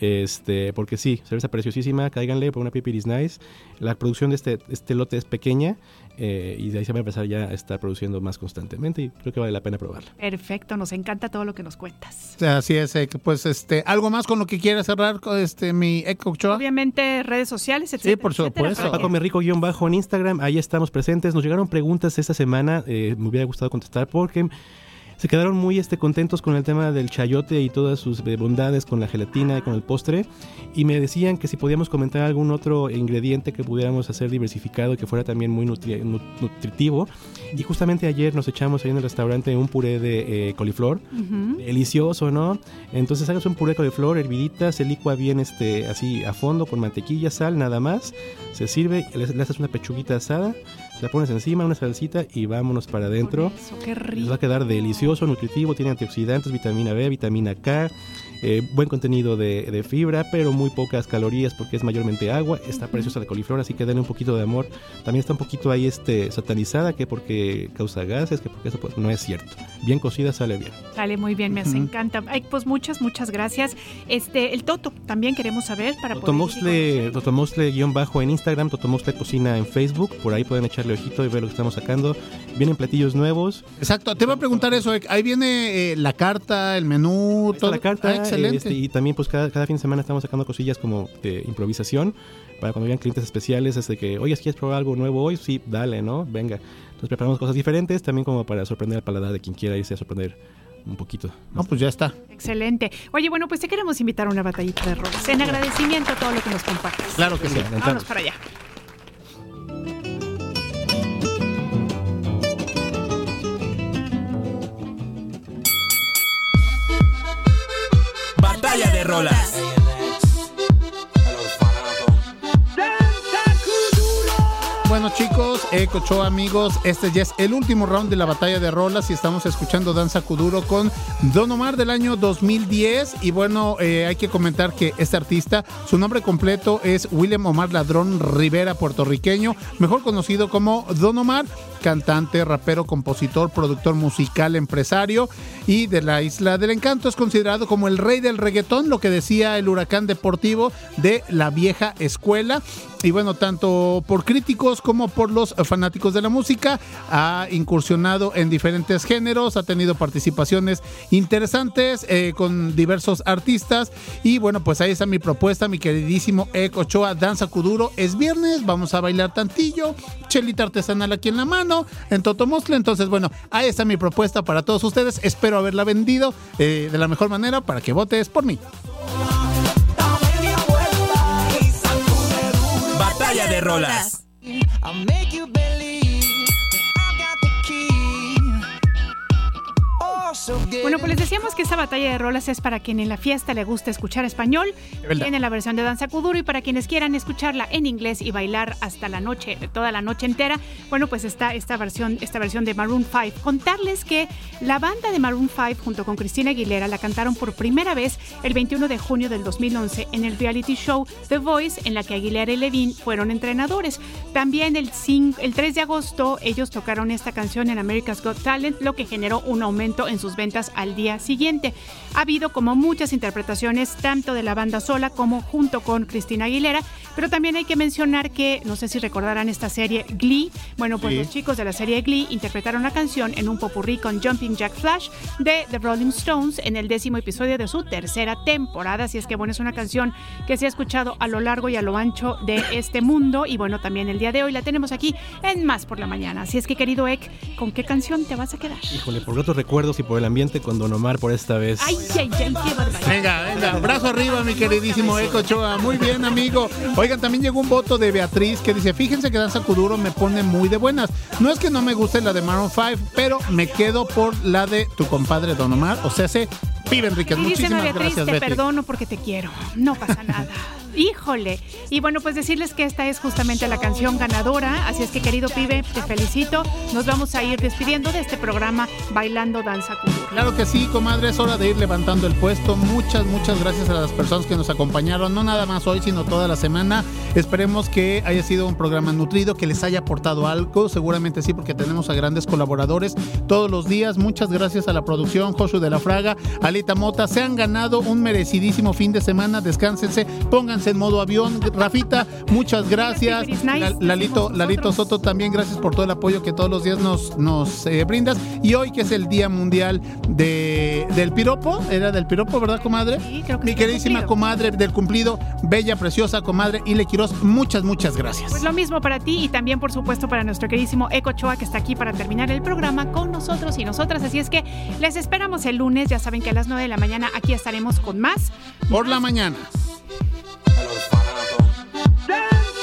Este, porque sí, cerveza preciosísima, cáiganle por una Pipiris Nice. La producción de este, este lote es pequeña eh, y de ahí se va a empezar ya a estar produciendo más constantemente y creo que vale la pena probarla. Perfecto, nos encanta todo lo que nos cuentas. Así es, eh, pues este, algo más con lo que quiera cerrar con este mi Ecochoa. Obviamente redes sociales, etcétera. por etcétera, supuesto. Paco Merrico guion bajo en Instagram, ahí estamos presentes. Nos llegaron preguntas esta semana, eh, me hubiera gustado contestar porque se quedaron muy este, contentos con el tema del chayote y todas sus eh, bondades con la gelatina y con el postre. Y me decían que si podíamos comentar algún otro ingrediente que pudiéramos hacer diversificado y que fuera también muy nutri- nu- nutritivo. Y justamente ayer nos echamos ahí en el restaurante un puré de eh, coliflor. Ujú. Delicioso, ¿no? Entonces hagas un puré de coliflor, hervidita, se licua bien este, así a fondo con mantequilla, sal, nada más. Se sirve, le, le haces una pechuguita asada, la pones encima, una salsita y vámonos para adentro. Eso, qué Les rico. va a quedar delicioso, nutritivo, tiene antioxidantes, vitamina B, vitamina K, eh, buen contenido de, de fibra, pero muy pocas calorías porque es mayormente agua. Está preciosa la coliflor, así que denle un poquito de amor. También está un poquito ahí este, satanizada, que porque causa gases, que porque eso pues, no es cierto. Bien cocida sale bien. Sale muy bien, me Ujú. encanta. Ay, pues muchas, muchas gracias. Este, el Toto, también queremos saber para poder... Totomosle, Totomosle guion bajo en Instagram, Totomosle Cocina en Facebook, por ahí pueden echarle ojito y ver lo que estamos sacando. Vienen platillos nuevos. Exacto, te iba a preguntar eso. Ahí viene eh, la carta, el menú, todo. la carta, Ah, excelente. este, y también pues cada, cada fin de semana estamos sacando cosillas como de improvisación para cuando vean clientes especiales, es de que, oye, ¿quieres probar algo nuevo hoy? Sí, dale, ¿no? Venga. Entonces preparamos cosas diferentes también como para sorprender al paladar de quien quiera irse a sorprender un poquito. No, pues ya está. Excelente. Oye, bueno, pues te queremos invitar a una batallita de roles. En agradecimiento a todo lo que nos compartes. Claro que sí. Vámonos para allá. Batalla de rolas. Bueno chicos, amigos, este ya es el último round de la batalla de rolas y estamos escuchando Danza Kuduro con Don Omar del año 2010 y bueno, eh, hay que comentar que este artista, su nombre completo es William Omar Ladrón Rivera, puertorriqueño, mejor conocido como Don Omar, cantante, rapero, compositor, productor musical, empresario y de la Isla del Encanto es considerado como el rey del reggaetón, lo que decía el huracán deportivo de la vieja escuela. Y bueno, tanto por críticos como por los fanáticos de la música, ha incursionado en diferentes géneros, ha tenido participaciones interesantes eh, con diversos artistas. Y bueno, pues ahí está mi propuesta, mi queridísimo Eco Ochoa, Danza Kuduro. Es viernes, vamos a bailar tantillo, chelita artesanal aquí en la mano, en Totomostle. Entonces, bueno, ahí está mi propuesta para todos ustedes. Espero haberla vendido eh, de la mejor manera para que votes por mí. De rolas. Bueno, pues les decíamos que esta batalla de rolas es para quien en la fiesta le gusta escuchar español. Tiene la versión de Danza Kuduro y para quienes quieran escucharla en inglés y bailar hasta la noche, toda la noche entera, bueno, pues está esta versión, esta versión de Maroon 5. Contarles que la banda de Maroon 5 junto con Cristina Aguilera la cantaron por primera vez el 21 de junio del 2011 en el reality show The Voice, en la que Aguilera y Levine fueron entrenadores. También el, el 3 de agosto ellos tocaron esta canción en America's Got Talent, lo que generó un aumento en sus ventas al día siguiente. Ha habido como muchas interpretaciones tanto de la banda sola como junto con Cristina Aguilera, pero también hay que mencionar que, no sé si recordarán esta serie Glee, bueno, pues Sí. los chicos de la serie Glee interpretaron la canción en un popurrí con Jumping Jack Flash de The Rolling Stones en el décimo episodio de su tercera temporada, así es que bueno, es una canción que se ha escuchado a lo largo y a lo ancho de este mundo y bueno, también el día de hoy la tenemos aquí en Más por la Mañana, así es que querido Ek, ¿con qué canción te vas a quedar? Híjole, por otros recuerdos y por el ambiente con Don Omar por esta vez. Ay, ay, ay, qué barbaridad. Venga, venga, brazo arriba, mi queridísimo Eco Choa. Muy bien, amigo. Oigan, también llegó un voto de Beatriz que dice: Fíjense que Danza Kuduro me pone muy de buenas. No es que no me guste la de Maroon 5, pero me quedo por la de tu compadre Don Omar. O sea, se Pibe dice Muchísimas Beatriz, gracias, te Betty. perdono porque te quiero. No pasa nada. Híjole. Y bueno, pues decirles que esta es justamente la canción ganadora. Así es que, querido pibe, te felicito. Nos vamos a ir despidiendo de este programa Bailando Danza Kuduro. Claro que sí, comadre, es hora de ir levantando el puesto. Muchas, muchas gracias a las personas que nos acompañaron, no nada más hoy, sino toda la semana. Esperemos que haya sido un programa nutrido, que les haya aportado algo. Seguramente sí, porque tenemos a grandes colaboradores todos los días. Muchas gracias a la producción, Josu de la Fraga, Alita Mota. Se han ganado un merecidísimo fin de semana. Descánsense, pónganse en modo avión. Rafita, muchas gracias. La- Lalito, Lalito Soto, también gracias por todo el apoyo que todos los días nos, nos eh, brindas. Y hoy que es el Día Mundial de, del Piropo, era del Piropo, ¿verdad, comadre? Mi queridísima comadre del cumplido, bella, preciosa comadre Ile Quiroz, muchas, muchas gracias. Pues lo mismo para ti y también, por supuesto, para nuestro queridísimo Eco Choa, que está aquí para terminar el programa con nosotros y nosotras. Así es que les esperamos el lunes. Ya saben que a las 9 de la mañana aquí estaremos con más. Por la mañana. Más